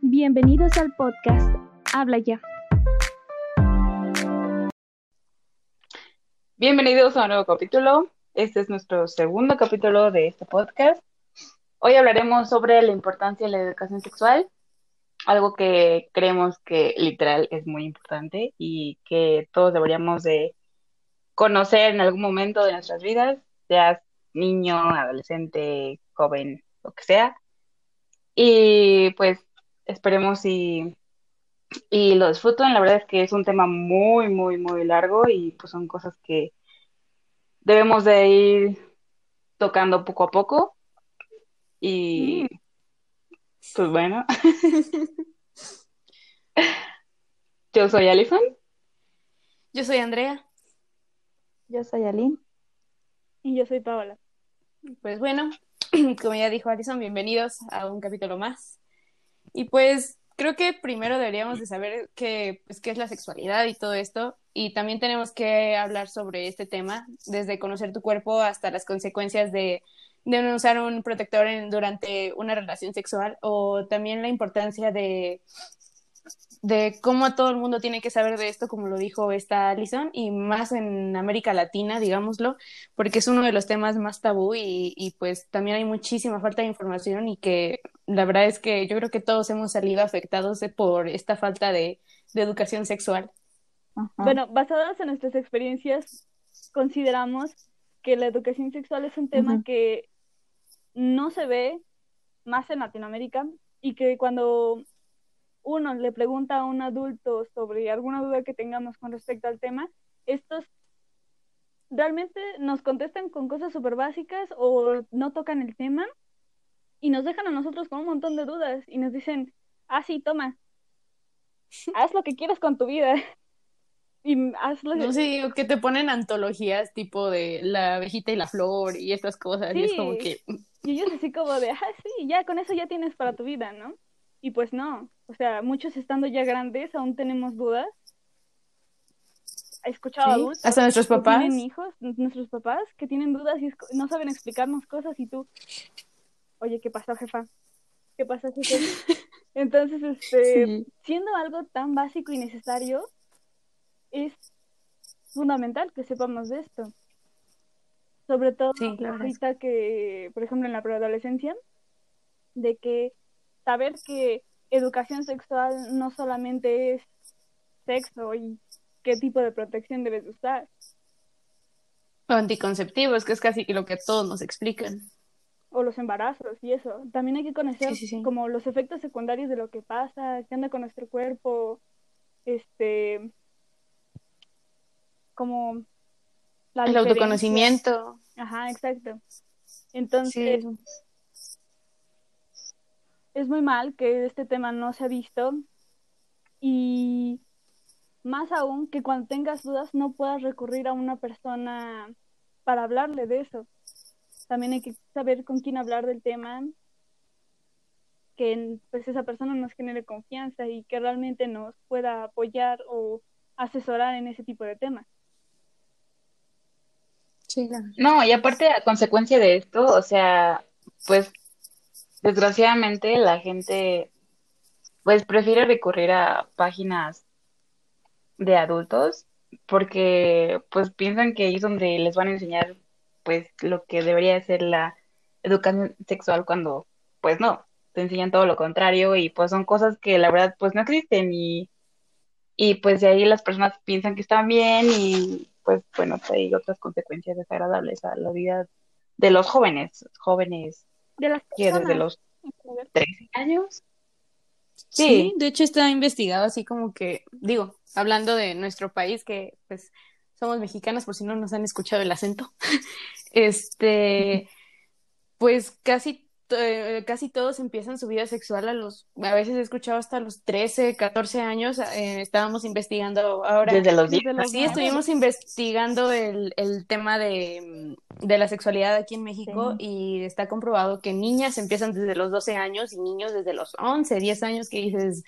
Bienvenidos al podcast Habla ya. Bienvenidos a un nuevo capítulo. Este es nuestro segundo capítulo de este podcast. Hoy hablaremos sobre la importancia de la educación sexual, algo que creemos que literal es muy importante y que todos deberíamos de conocer en algún momento de nuestras vidas, seas niño, adolescente, joven, lo que sea. Y pues esperemos y, y lo disfruten. La verdad es que es un tema muy, muy, muy largo y pues son cosas que debemos de ir tocando poco a poco. Y pues bueno, yo soy Alison. Yo soy Andrea. Yo soy Aline. Y yo soy Paola. Pues bueno, como ya dijo Alison, bienvenidos a un capítulo más. Y pues creo que primero deberíamos de saber qué, pues, qué es la sexualidad y todo esto. Y también tenemos que hablar sobre este tema, desde conocer tu cuerpo hasta las consecuencias de, de no usar un protector en- durante una relación sexual o también la importancia de, de cómo todo el mundo tiene que saber de esto, como lo dijo esta Alison, y más en América Latina, digámoslo, porque es uno de los temas más tabú y, y pues también hay muchísima falta de información y que la verdad es que yo creo que todos hemos salido afectados de- por esta falta de, de educación sexual. Ajá. Bueno, basadas en nuestras experiencias, consideramos que la educación sexual es un tema que no se ve más en Latinoamérica y que cuando uno le pregunta a un adulto sobre alguna duda que tengamos con respecto al tema, estos realmente nos contestan con cosas súper básicas o no tocan el tema y nos dejan a nosotros con un montón de dudas y nos dicen, ah, sí, toma, haz lo que quieras con tu vida. Y haz lo No sé, digo, que te ponen antologías tipo de la abejita y la flor y estas cosas, y es como Sí. que, Y ellos así como de, ah, sí, ya con eso ya tienes para tu vida, ¿no? Y pues no, o sea, muchos estando ya grandes aún tenemos dudas. He escuchado Sí, adultos hasta nuestros que papás. tienen hijos, nuestros papás, que tienen dudas y no saben explicarnos cosas y tú, oye, ¿qué pasó, jefa? ¿Qué pasó? Entonces, este, Sí. siendo algo tan básico y necesario, es fundamental que sepamos de esto. Sobre todo Sí, es ahorita que, por ejemplo, en la preadolescencia, de que saber que educación sexual no solamente es sexo y qué tipo de protección debes usar. anticonceptivos, que es casi lo que todos nos explican. o los embarazos y eso. También hay que conocer Sí, sí, sí. como los efectos secundarios de lo que pasa, qué anda con nuestro cuerpo, este, como la El diferencia. autoconocimiento. Ajá, exacto. Entonces, es muy mal que este tema no se ha visto y más aún que cuando tengas dudas no puedas recurrir a una persona para hablarle de eso. También hay que saber con quién hablar del tema, que pues esa persona nos genere confianza y que realmente nos pueda apoyar o asesorar en ese tipo de temas. sí, la- No, y aparte, a consecuencia de esto, o sea, pues desgraciadamente la gente pues prefiere recurrir a páginas de adultos porque pues piensan que ahí es donde les van a enseñar pues lo que debería ser la educación sexual cuando pues no, te enseñan todo lo contrario y pues son cosas que la verdad pues no existen y, y pues de ahí las personas piensan que están bien y pues bueno, hay otras consecuencias desagradables a la vida de los jóvenes, jóvenes De las que desde personas. los 13 años. Sí. Sí, de hecho está investigado así como que, digo, hablando de nuestro país, que pues somos mexicanos por si no nos han escuchado el acento, este, pues casi, casi todos empiezan su vida sexual a los, a veces he escuchado hasta los 13, 14 años, eh, estábamos investigando ahora. Desde los 10. Desde los Sí, estuvimos investigando el, el tema de, mm, de la sexualidad aquí en México y está comprobado que niñas empiezan desde los 12 años y niños desde los 11, 10 años que dices,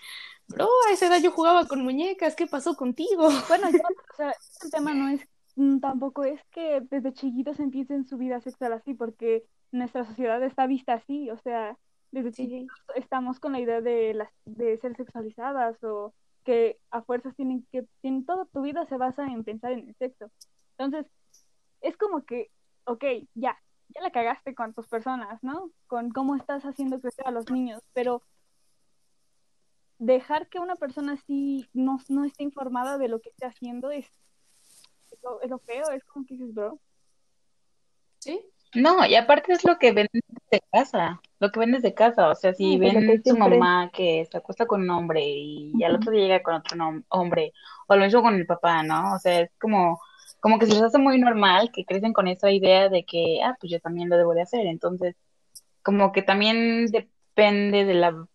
bro, a esa edad yo jugaba con muñecas, ¿qué pasó contigo? Bueno, ya, o sea, el tema no es mm, tampoco es que desde chiquitos empiecen su vida sexual así, porque nuestra sociedad está vista así, o sea, desde Sí. chiquitos estamos con la idea de las de ser sexualizadas o que a fuerzas tienen que tienen toda tu vida se basa en pensar en el sexo. Entonces, es como que, ok, ya, ya la cagaste con tus personas, ¿no? Con cómo estás haciendo crecer a los niños, pero dejar que una persona así no, no esté informada de lo que esté haciendo es, es, lo, es lo feo, es como que dices, bro. Sí. No, y aparte es lo que ven desde casa, lo que ven desde casa, o sea, si Sí, ven su mamá que se acuesta con un hombre y al Ujú. otro día llega con otro hombre, o lo mismo con el papá, ¿no? O sea, es como, como que se les hace muy normal que crecen con esa idea de que, ah, pues yo también lo debo de hacer, entonces, como que también depende de la,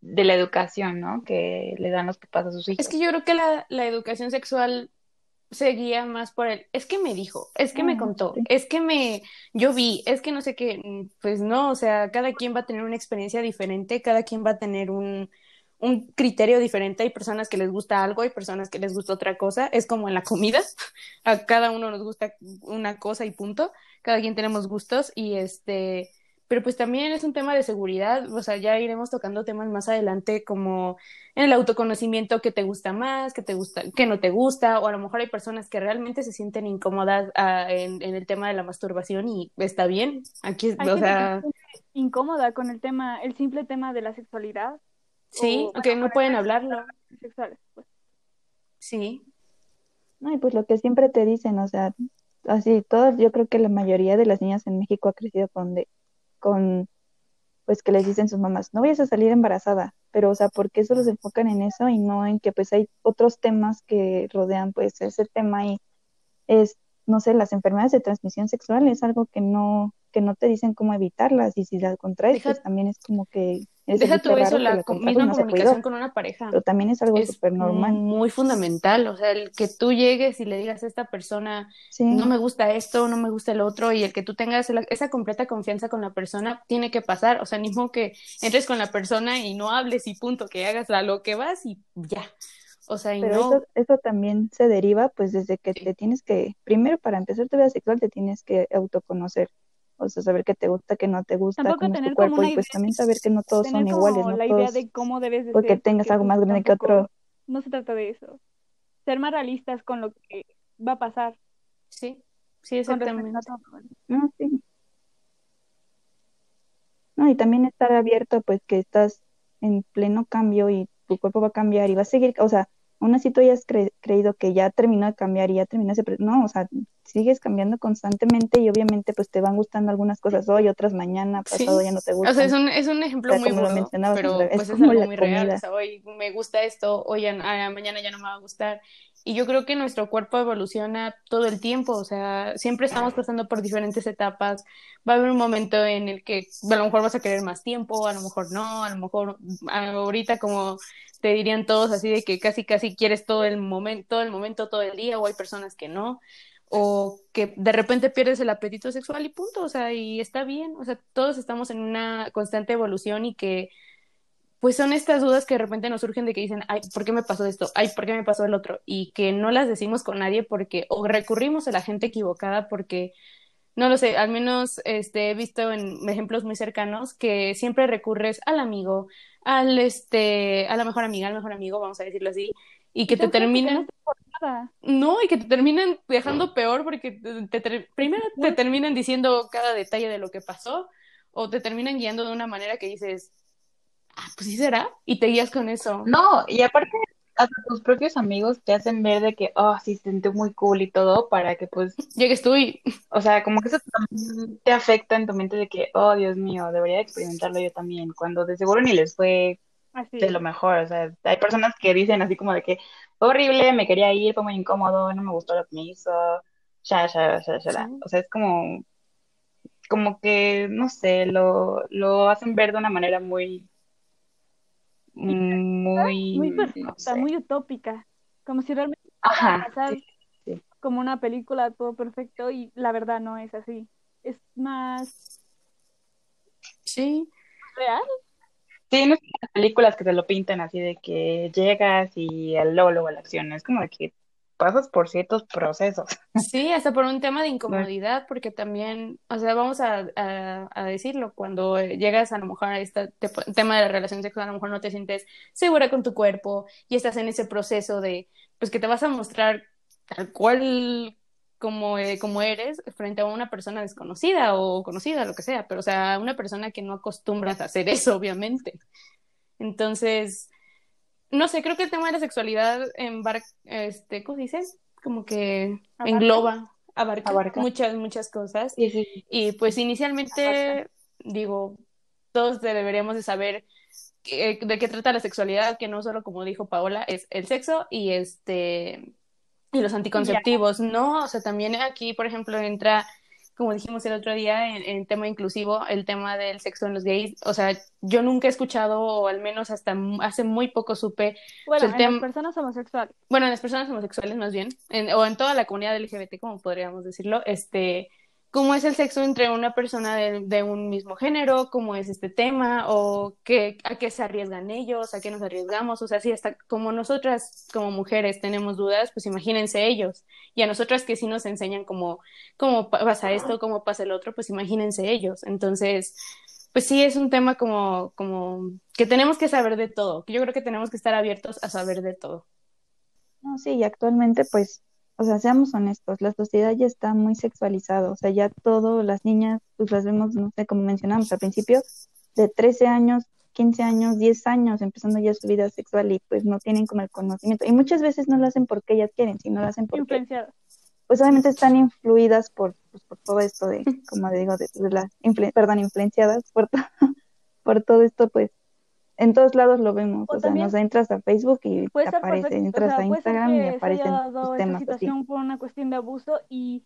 de la educación, ¿no? Que le dan los papás a sus hijos. Es que yo creo que la, la educación sexual se guía más por el, es que me dijo, es que me Ah, contó, es que me, yo vi, es que no sé qué, mm, pues no, o sea, cada quien va a tener una experiencia diferente, cada quien va a tener un, un criterio diferente, hay personas que les gusta algo, hay personas que les gusta otra cosa, es como en la comida, a cada uno nos gusta una cosa y punto, cada quien tenemos gustos y este, pero pues también es un tema de seguridad, o sea, ya iremos tocando temas más adelante como en el autoconocimiento que te gusta más, que te gusta, que no te gusta, o a lo mejor hay personas que realmente se sienten incómodas ah, en, en el tema de la masturbación y está bien. Aquí, Hay o sea, se incómoda con el tema, el simple tema de la sexualidad sí, o- que no pueden hablarlo, sexuales. Pues. sí, No, y pues lo que siempre te dicen, o sea, así, todas, yo creo que la mayoría de las niñas en México ha crecido con, de, con, pues que les dicen sus mamás, no vayas a salir embarazada, pero, o sea, porque solo se enfocan en eso y no en que pues hay otros temas que rodean pues ese tema y es, no sé, las enfermedades de transmisión sexual es algo que no, que no te dicen cómo evitarlas y si las contraes, pues también es como que es deja tú eso, la la misma no comunicación con una pareja. pero también es algo súper normal, muy fundamental, o sea, el que tú llegues y le digas a esta persona, sí. no me gusta esto, no me gusta el otro, y el que tú tengas la- esa completa confianza con la persona tiene que pasar, o sea, ni modo que entres con la persona y no hables y punto, que hagas a lo que vas y ya. O sea, y Pero no, eso, eso también se deriva pues desde que Sí. te tienes que, primero para empezar tu vida sexual te tienes que autoconocer, o sea, saber qué te gusta, qué no te gusta, Tampoco cómo es tu tener como cuerpo una y pues idea, también saber que no todos son iguales, no la idea todos, de cómo debes de porque ser, tengas porque algo más grande que otro. No se trata de eso. Ser más realistas con lo que va a pasar sí, sí, exactamente. No, sí. No, y también estar abierto pues que estás en pleno cambio y tu cuerpo va a cambiar y va a seguir, o sea, aún así tú hayas cre- creído que ya terminó de cambiar y ya terminó ese, no, o sea, sigues cambiando constantemente y obviamente pues te van gustando algunas cosas hoy, otras mañana, Sí. pasado ya no te O sea, gustan. es un, es un ejemplo O sea, muy mencionabas, pero es pues es como algo la muy real. O sea, hoy me gusta esto, hoy a- a- mañana ya no me va a gustar. Y yo creo que nuestro cuerpo evoluciona todo el tiempo, o sea, siempre estamos pasando por diferentes etapas. Va a haber un momento en el que a lo mejor vas a querer más tiempo, a lo mejor no, a lo mejor ahorita como te dirían todos así de que casi casi quieres todo el momento, todo el momento, todo el día, o hay personas que no, o que de repente pierdes el apetito sexual y punto, o sea, y está bien, o sea, todos estamos en una constante evolución y que pues son estas dudas que de repente nos surgen de que dicen, ay, ¿por qué me pasó esto? Ay, ¿por qué me pasó el otro? Y que no las decimos con nadie porque o recurrimos a la gente equivocada porque no lo sé, al menos este, he visto en ejemplos muy cercanos que siempre recurres al amigo, al este, a la mejor amiga, al mejor amigo, vamos a decirlo así, y que te que no terminan, te no, y que te terminan dejando peor porque te, primero te terminan diciendo cada detalle de lo que pasó o te terminan guiando de una manera que dices, ah, pues sí será, y te guías con eso. No, y aparte, hasta tus propios amigos te hacen ver de que, oh, sí, se sintió muy cool y todo, para que pues, Llegues tú y, o sea, como que eso también te afecta en tu mente de que, oh, Dios mío, debería experimentarlo yo también, cuando de seguro ni les fue Así. de lo mejor, o sea, hay personas que dicen así como de que, fue horrible, me quería ir, fue muy incómodo, no me gustó lo que me hizo, ya, ya, ya, ya, Sí. o sea, es como, como que, no sé, lo, lo hacen ver de una manera muy, muy, Muy no perfecta, sé. muy utópica. Como si realmente Ajá, pasar sí, sí. como una película, todo perfecto, y la verdad no es así. Es más sí, real. Sí, no es las películas que te lo pintan así de que llegas y al luego, luego a la acción, es como de que pasas por ciertos procesos. Sí, hasta por un tema de incomodidad, porque también, o sea, vamos a, a, decirlo, cuando llegas a lo mejor a este tema de la relación sexual, a lo mejor no te sientes segura con tu cuerpo y estás en ese proceso de, pues que te vas a mostrar tal cual como, eh, como eres frente a una persona desconocida o conocida, lo que sea, pero o sea, una persona que no acostumbras a hacer eso, obviamente. Entonces, no sé, creo que el tema de la sexualidad en bar, este, ¿cómo dices? Como que engloba, abarca, muchas, muchas cosas. Y pues inicialmente, digo, todos deberíamos de saber de qué trata la sexualidad, que no solo como dijo Paola, es el sexo y este y los anticonceptivos, ¿no? O sea, también aquí, por ejemplo, entra como dijimos el otro día en, tema inclusivo, el tema del sexo en los gays, o sea, yo nunca he escuchado, o al menos hasta hace muy poco supe. Bueno, en las personas homosexuales. Bueno, en las personas homosexuales más bien, o en toda la comunidad LGBT, como podríamos decirlo, este, cómo es el sexo entre una persona de, un mismo género, cómo es este tema, o qué, a qué se arriesgan ellos, a qué nos arriesgamos, o sea, si hasta como nosotras como mujeres tenemos dudas, pues imagínense ellos, y a nosotras que sí nos enseñan cómo, cómo pasa esto, cómo pasa el otro, pues imagínense ellos, entonces, pues sí es un tema como, como que tenemos que saber de todo, yo creo que tenemos que estar abiertos a saber de todo. No, sí, y actualmente pues o sea, seamos honestos, la sociedad ya está muy sexualizada, o sea, ya todo, las niñas, pues las vemos, no sé, como mencionamos al principio, de 13 años, 15 años, 10 años, empezando ya su vida sexual y pues no tienen como el conocimiento. Y muchas veces no lo hacen porque ellas quieren, sino lo hacen porque... Pues obviamente están influidas por, pues, por todo esto de, como digo, de, la, perdón, influenciadas por, por todo esto, pues en todos lados lo vemos. O, sea, nos entras a Facebook y te aparece, entras a Instagram y aparecen tus temas situación por una cuestión de abuso y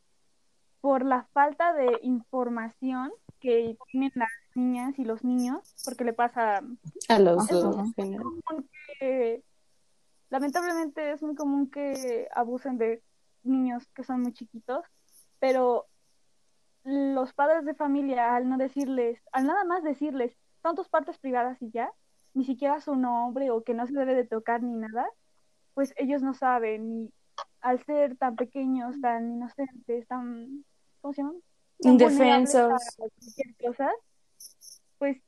por la falta de información que tienen las niñas y los niños, porque le pasa a los dos. lamentablemente es muy común que abusen de niños que son muy chiquitos, pero los padres de familia al no decirles, al nada más decirles, son tus partes privadas y ya, ni siquiera su nombre o que no se debe de tocar ni nada, pues ellos no saben y al ser tan pequeños, tan inocentes, tan, ¿cómo se llaman? Indefensos. pues,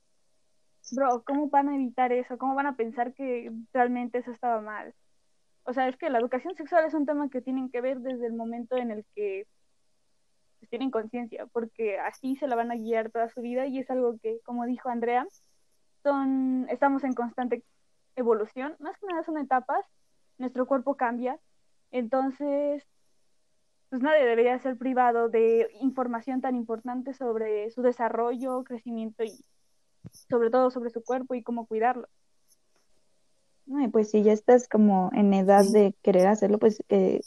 bro, ¿cómo van a evitar eso? ¿Cómo van a pensar que realmente eso estaba mal? O sea, es que la educación sexual es un tema que tienen que ver desde el momento en el que pues, tienen conciencia, porque así se la van a guiar toda su vida y es algo que, como dijo Andrea, estamos en constante evolución, más que nada son etapas, nuestro cuerpo cambia, entonces, pues nadie debería ser privado de información tan importante sobre su desarrollo, crecimiento y sobre todo sobre su cuerpo y cómo cuidarlo. pues si ya estás como en edad de querer hacerlo, pues que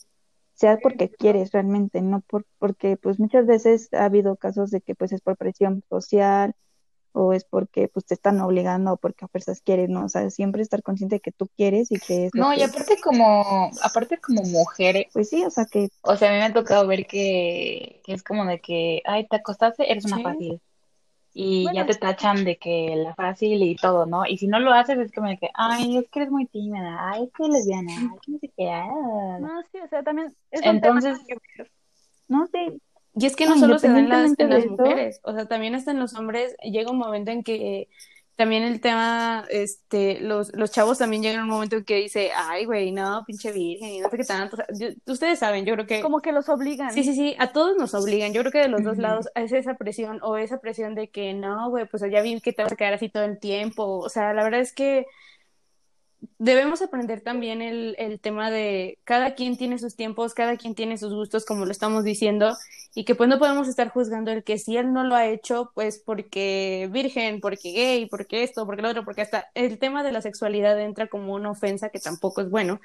sea porque quieres realmente, no por, porque pues muchas veces ha habido casos de que pues es por presión social, o es porque pues te están obligando o porque a fuerzas quieres, ¿no? O sea, siempre estar consciente de que tú quieres y que es No, y aparte como aparte como mujer, pues sí, o sea, que o sea, a mí me ha tocado ver que, es como de que, ay, te acostaste, eres una fácil. Y ya te tachan de que la fácil y todo, ¿no? Y si no lo haces es como de que, ay, es que eres muy tímida, ay, es que lesbiana, ay, que no sé qué. Ah". No, sí, o sea, también Entonces, no sé, y es que no solo se dan las, en las mujeres, o sea, también hasta en los hombres llega un momento en que también el tema, este, los, los chavos también llegan a un momento en que dice, ay, güey, no, pinche virgen, y no sé qué tanto. ustedes saben, yo creo que... Como que los obligan. Sí, sí, sí, a todos nos obligan. Yo creo que de los dos lados es esa presión o esa presión de que no, güey, pues ya vi que te vas a quedar así todo el tiempo. O sea, la verdad es que debemos aprender también el, el, tema de cada quien tiene sus tiempos, cada quien tiene sus gustos, como lo estamos diciendo, y que pues no podemos estar juzgando el que si él no lo ha hecho, pues porque virgen, porque gay, porque esto, porque lo otro, porque hasta el tema de la sexualidad entra como una ofensa que tampoco es bueno.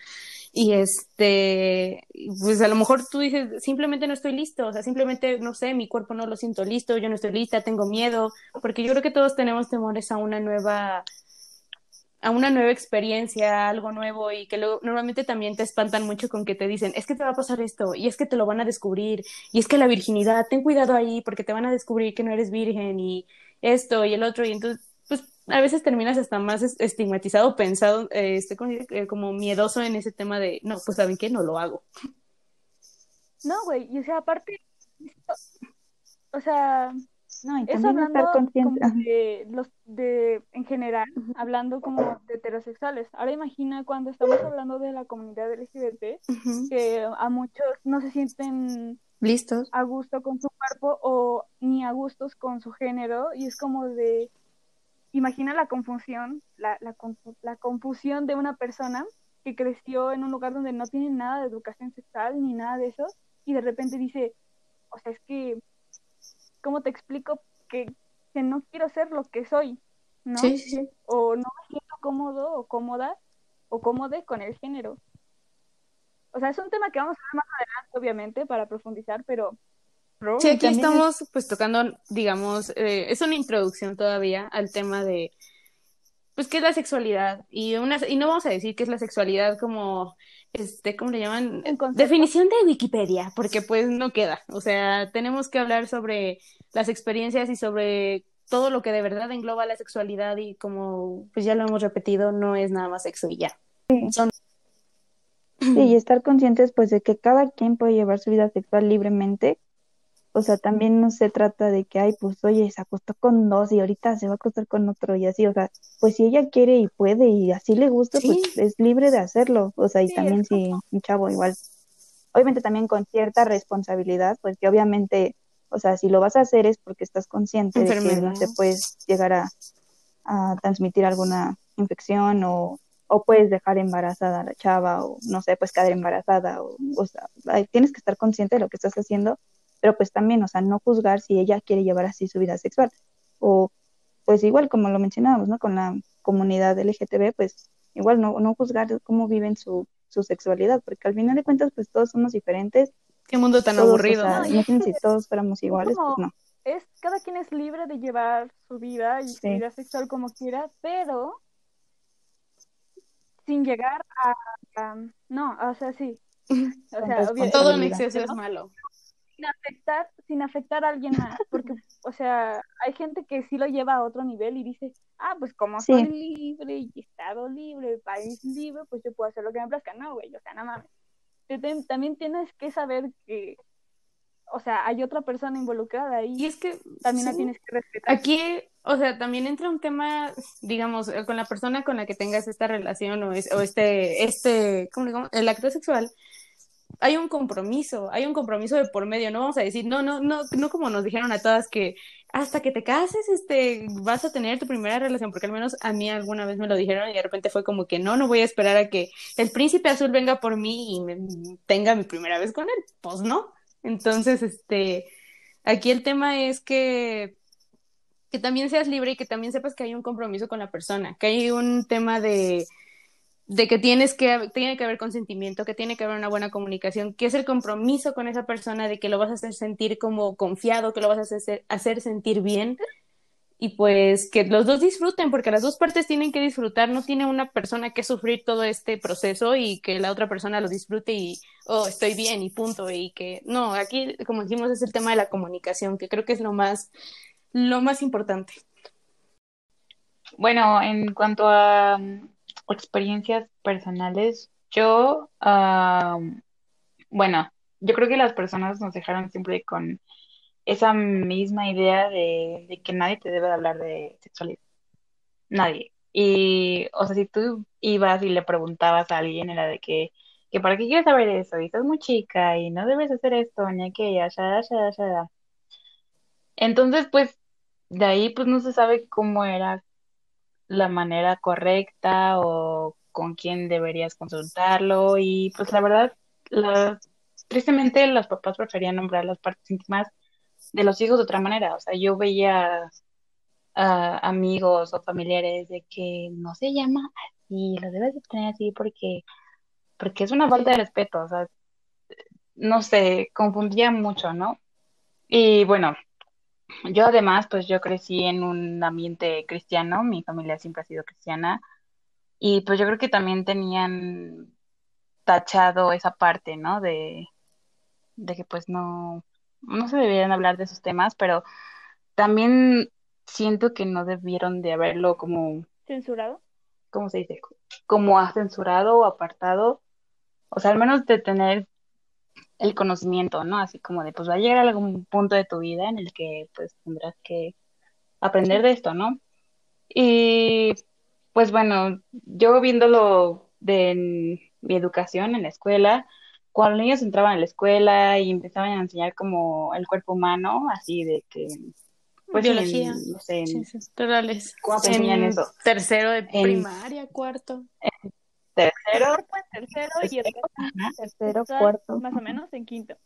Y este, pues a lo mejor tú dices, simplemente no estoy listo, o sea, simplemente, no sé, mi cuerpo no lo siento listo, yo no estoy lista, tengo miedo, porque yo creo que todos tenemos temores a una nueva a una nueva experiencia, algo nuevo y que luego normalmente también te espantan mucho con que te dicen, es que te va a pasar esto y es que te lo van a descubrir y es que la virginidad, ten cuidado ahí porque te van a descubrir que no eres virgen y esto y el otro y entonces pues a veces terminas hasta más estigmatizado, pensado, este, como miedoso en ese tema de, no, pues saben que no lo hago. No, güey, y o sea, aparte, o sea, No, y eso hablando estar consciente. como de los de en general, hablando como de heterosexuales. Ahora imagina cuando estamos hablando de la comunidad LGBT, Ujú. que a muchos no se sienten Listos. a gusto con su cuerpo o ni a gustos con su género y es como de imagina la confusión la, la, la confusión de una persona que creció en un lugar donde no tiene nada de educación sexual ni nada de eso y de repente dice o sea es que cómo te explico que, que no quiero ser lo que soy no Sí, sí, sí. o no me siento cómodo o cómoda o cómode con el género. O sea, es un tema que vamos a ver más adelante, obviamente, para profundizar, pero... Sí, aquí estamos pues tocando, digamos, eh, es una introducción todavía al tema de, pues, qué es la sexualidad. Y, una, y no vamos a decir qué es la sexualidad como, este, ¿cómo le llaman? Definición de Wikipedia, porque pues no queda. O sea, tenemos que hablar sobre las experiencias y sobre todo lo que de verdad engloba la sexualidad y como pues ya lo hemos repetido, no es nada más sexo y ya. Son Sí, y estar conscientes pues de que cada quien puede llevar su vida sexual libremente. O sea, también no se trata de que, ay, pues oye, se acostó con dos y ahorita se va a acostar con otro y así. O sea, pues si ella quiere y puede y así le gusta, Sí. pues es libre de hacerlo. O sea, y Sí, también si un chavo igual, obviamente también con cierta responsabilidad, pues que obviamente, o sea, si lo vas a hacer es porque estás consciente de que, no sé, puedes llegar a, a transmitir alguna infección o, o puedes dejar embarazada a la chava o no sé, pues quedar embarazada o, o sea, tienes que estar consciente de lo que estás haciendo, pero pues también, o sea, no juzgar si ella quiere llevar así su vida sexual o pues igual como lo mencionábamos, ¿no? Con la comunidad LGTB, pues igual no, no juzgar cómo viven su, su sexualidad, porque al final de cuentas pues todos somos diferentes, qué mundo tan todos, o aburrido. sea, imagínense si todos fuéramos iguales, pues no. es cada quien es libre de llevar su vida y su vida sexual como quiera, pero sin llegar a, a- no, o sea, sí, o sea, obvio- Todo en exceso es malo. Sin afectar, sin afectar a alguien más, porque, o sea, hay gente que sí lo lleva a otro nivel y dice, ah, pues como Sí. soy libre y estado libre, país libre, pues yo puedo hacer lo que me plazca, no, güey, o sea, no mames. Te- te- también tienes que saber que, o sea, hay otra persona involucrada Y ahí, es que también la tienes que respetar. Aquí, o sea, también entra un tema, digamos, eh, con la persona con la que tengas esta relación o, es- o este, este, ¿cómo le digamos? El acto sexual. Hay un compromiso, hay un compromiso de por medio. No vamos a decir, no, no, no, no como nos dijeron a todas que hasta que te cases, este, vas a tener tu primera relación, porque al menos a mí alguna vez me lo dijeron y de repente fue como que no, no voy a esperar a que el príncipe azul venga por mí y me, tenga mi primera vez con él. Pues no. Entonces, este, aquí el tema es que que también seas libre y que también sepas que hay un compromiso con la persona, que hay un tema de, de que tienes que, tiene que haber consentimiento, que tiene que haber una buena comunicación, que es el compromiso con esa persona de que lo vas a hacer sentir como confiado, que lo vas a hacer, hacer sentir bien y pues que los dos disfruten, porque las dos partes tienen que disfrutar, no tiene una persona que sufrir todo este proceso y que la otra persona lo disfrute y, oh, estoy bien y punto, y que no, aquí como dijimos es el tema de la comunicación, que creo que es lo más, lo más importante. Bueno, en cuanto a experiencias personales, yo, bueno, yo creo que las personas nos dejaron siempre con esa misma idea de, que nadie te debe de hablar de sexualidad. Nadie. Y, o sea, si tú ibas y le preguntabas a alguien, era de que, que ¿para qué quieres saber eso? Y estás muy chica y no debes hacer esto, ni aquella, ya, ya, ya. Entonces, pues, de ahí, pues, no se sabe cómo era la manera correcta o con quién deberías consultarlo. Y, pues, la verdad, la, tristemente, los papás preferían nombrar las partes íntimas de los hijos de otra manera. O sea, yo veía a amigos o familiares de que no se llama así, lo debes de tener así porque, porque es una falta de respeto, o sea, no sé, confundía mucho, ¿no? Y bueno, yo además, pues yo crecí en un ambiente cristiano, mi familia siempre ha sido cristiana, y pues yo creo que también tenían tachado esa parte, ¿no? De, de que pues no, no se debían hablar de esos temas, pero también siento que no debieron de haberlo como, ¿Censurado? ¿cómo se dice? Como censurado o apartado. O sea, al menos de tener el conocimiento, ¿no? Así como de, pues va a llegar algún punto de tu vida en el que pues tendrás que aprender de esto, ¿no? Y pues bueno, yo viéndolo de mi educación en la escuela, cuando los niños entraban a la escuela y empezaban a enseñar como el cuerpo humano, así de que pues Biología. en, no sé, en- naturales. ¿Cómo En eso? Tercero de En- primaria, cuarto. Tercero, tercero y el. Tercero, cuarto. más o menos en quinto.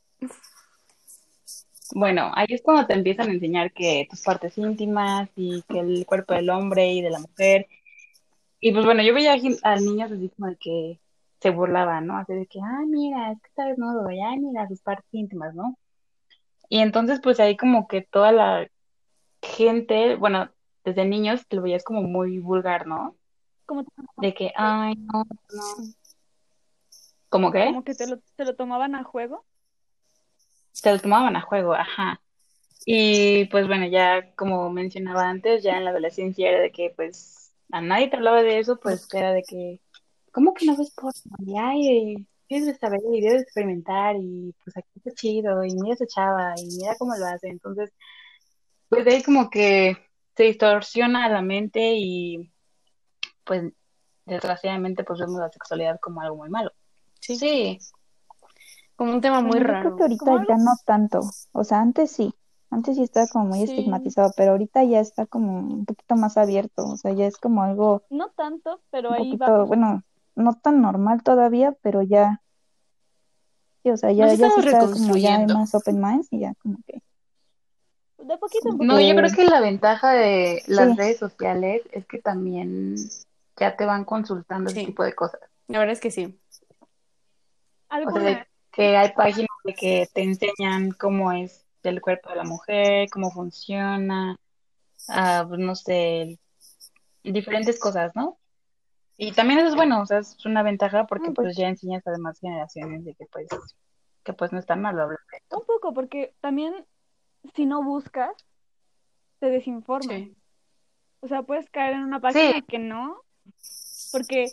Bueno, ahí es cuando te empiezan a enseñar que tus partes íntimas y que el cuerpo del hombre y de la mujer. Y pues bueno, yo veía a, niños así como de que se burlaban, ¿no? Así de que, ay, mira, es que está desnudo, ay, mira sus partes íntimas, ¿no? Y entonces pues ahí como que toda la gente, bueno, desde niños te lo veías como muy vulgar, ¿no? Como, De que, ay, no, no. ¿Cómo qué? como que te lo, te lo tomaban a juego. Se lo tomaban a juego, ajá. Y pues bueno, ya como mencionaba antes, ya en la adolescencia era de que pues a nadie te hablaba de eso, pues era de que, ¿cómo que no ves porno? Y ay, debes de saber y debes de experimentar y pues aquí está chido y mira esa chava y mira cómo lo hace. Entonces, pues de ahí como que se distorsiona la mente y pues desgraciadamente pues vemos la sexualidad como algo muy malo. Sí. Sí, Como un tema muy Bueno, yo raro. creo que ahorita ¿Cómo ya no tanto. O sea, antes sí. Antes sí estaba como muy Sí. estigmatizado, pero ahorita ya está como un poquito más abierto. O sea, ya es como algo No tanto, pero ahí poquito, va. bueno, no tan normal todavía, pero ya. Sí, o sea, ya, ya estamos sí está como ya reconstruyendo. más open minds y ya como que. De poquito en poquito. No, yo creo que la ventaja de las Sí. redes sociales es que también ya te van consultando ese tipo de cosas. La verdad es que sí. O sea, de Algunas. que hay páginas de que te enseñan cómo es el cuerpo de la mujer, cómo funciona, ah, pues, no sé, diferentes cosas, ¿no? Y también eso es bueno, o sea, es una ventaja porque Ah, pues. pues ya enseñas a demás generaciones de que pues, que pues no es tan malo hablar de esto. Un poco, porque también si no buscas, te desinforman. Sí. O sea, puedes caer en una página Sí. que no, porque,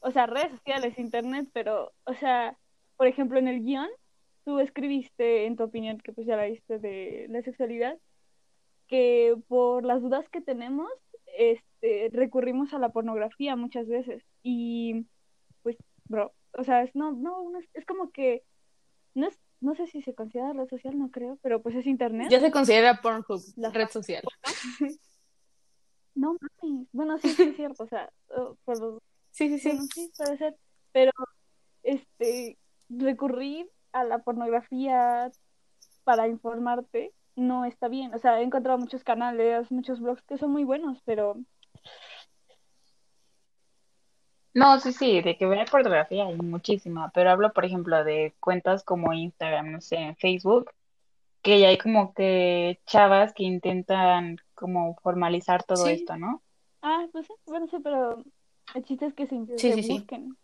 o sea, redes sociales, internet, pero, o sea, por ejemplo, en el guion, tú escribiste en tu opinión, que pues ya la diste de la sexualidad, que por las dudas que tenemos, este, recurrimos a la pornografía muchas veces. Y, pues, bro, o sea, es, no, no, no es, es como que, no es, no sé si se considera red social, no creo, pero pues es internet. Ya se considera Pornhub, La red social. No mames. Bueno, sí, sí es cierto, o sea, uh, por los Sí, sí, sí. Bueno, sí, puede ser. Pero, este, recurrir a la pornografía para informarte no está bien. O sea, he encontrado muchos canales, muchos blogs que son muy buenos, pero No, sí, sí, de que ver pornografía hay muchísima, pero hablo, por ejemplo, de cuentas como Instagram, no sé, Facebook, que ya hay como que chavas que intentan como formalizar todo Sí. esto, ¿no? ah, pues sí, bueno, sí, pero el chiste es que se, Sí, se sí, busquen.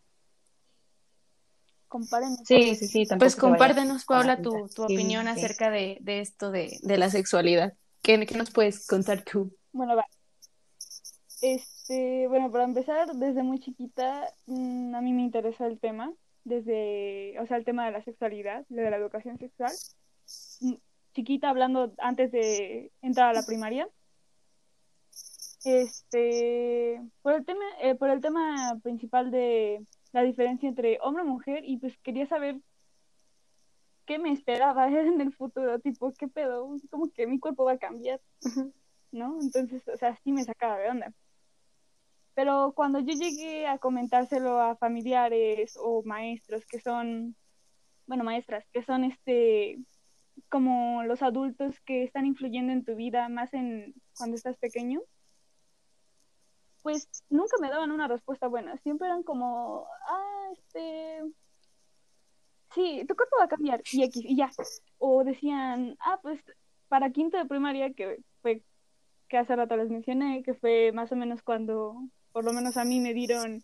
Comparen. Sí, sí, sí, Pues compártenos, Paula, tu, tu Sí, opinión sí. acerca de, de esto de, de la sexualidad. ¿Qué, qué nos puedes contar tú? Bueno, va. Este, bueno, para empezar, desde muy chiquita, mm, a mí me interesó el tema, desde, o sea, el tema de la sexualidad, de la educación sexual. Mm, Chiquita, hablando antes de entrar a la primaria. Este, por el tema, eh, por el tema principal de la diferencia entre hombre y mujer, y pues quería saber qué me esperaba en el futuro, tipo, qué pedo, como que mi cuerpo va a cambiar. ¿no? Entonces, o sea, sí me sacaba de onda. Pero cuando yo llegué a comentárselo a familiares o maestros que son, bueno, maestras, que son este, como los adultos que están influyendo en tu vida más en cuando estás pequeño, pues nunca me daban una respuesta buena. Siempre eran como, ah, este, sí, tu cuerpo va a cambiar y X, y ya. O decían, ah, pues para quinto de primaria, que fue que hace rato les mencioné, que fue más o menos cuando, por lo menos a mí me dieron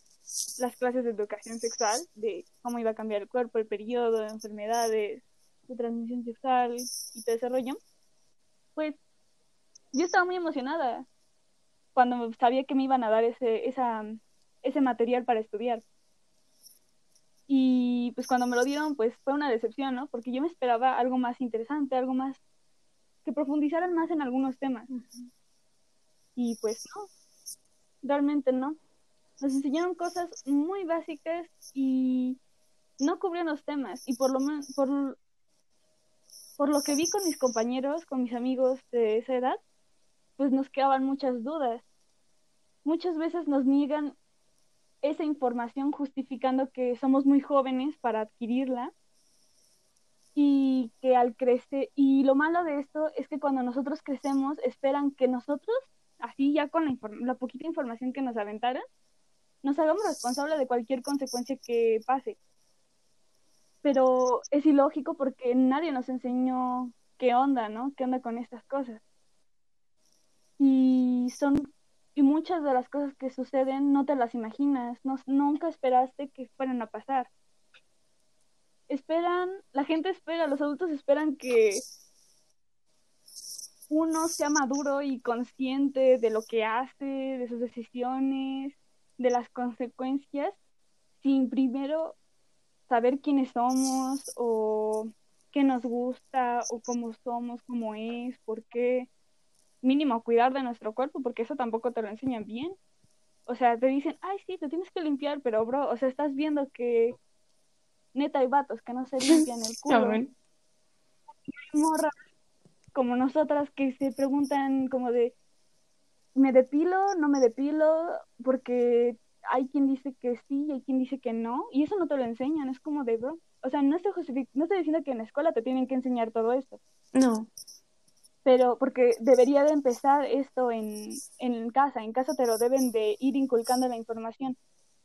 las clases de educación sexual, de cómo iba a cambiar el cuerpo, el periodo, enfermedades de transmisión sexual y todo ese rollo, pues yo estaba muy emocionada cuando sabía que me iban a dar ese, esa, ese material para estudiar. Y pues cuando me lo dieron, pues fue una decepción, ¿no? Porque yo me esperaba algo más interesante, algo más que profundizaran más en algunos temas. Y pues no, realmente no. Nos enseñaron cosas muy básicas y no cubrían los temas. Y por lo menos, por, por lo que vi con mis compañeros, con mis amigos de esa edad, pues nos quedaban muchas dudas. Muchas veces nos niegan esa información justificando que somos muy jóvenes para adquirirla y que al crecer, y lo malo de esto es que cuando nosotros crecemos esperan que nosotros, así ya con la, la poquita información que nos aventaran, nos hagamos responsables de cualquier consecuencia que pase. Pero es ilógico porque nadie nos enseñó qué onda, ¿no? ¿Qué onda con estas cosas? Y son y muchas de las cosas que suceden no te las imaginas, no, nunca esperaste que fueran a pasar. Esperan, la gente espera, los adultos esperan que uno sea maduro y consciente de lo que hace, de sus decisiones, de las consecuencias, sin primero saber quiénes somos o qué nos gusta o cómo somos, cómo es, por qué mínimo cuidar de nuestro cuerpo, porque eso tampoco te lo enseñan bien. O sea, te dicen, ay, sí, te tienes que limpiar, pero bro, o sea, estás viendo que neta hay vatos que no se limpian el culo. Hay morras como nosotras que se preguntan como de, ¿me depilo? ¿No me depilo? Porque hay quien dice que sí y hay quien dice que no, y eso no te lo enseñan, es como de, bro, o sea, no estoy, no estoy diciendo que en la escuela te tienen que enseñar todo esto. No pero porque debería de empezar esto en, en casa, en casa te lo deben de ir inculcando la información,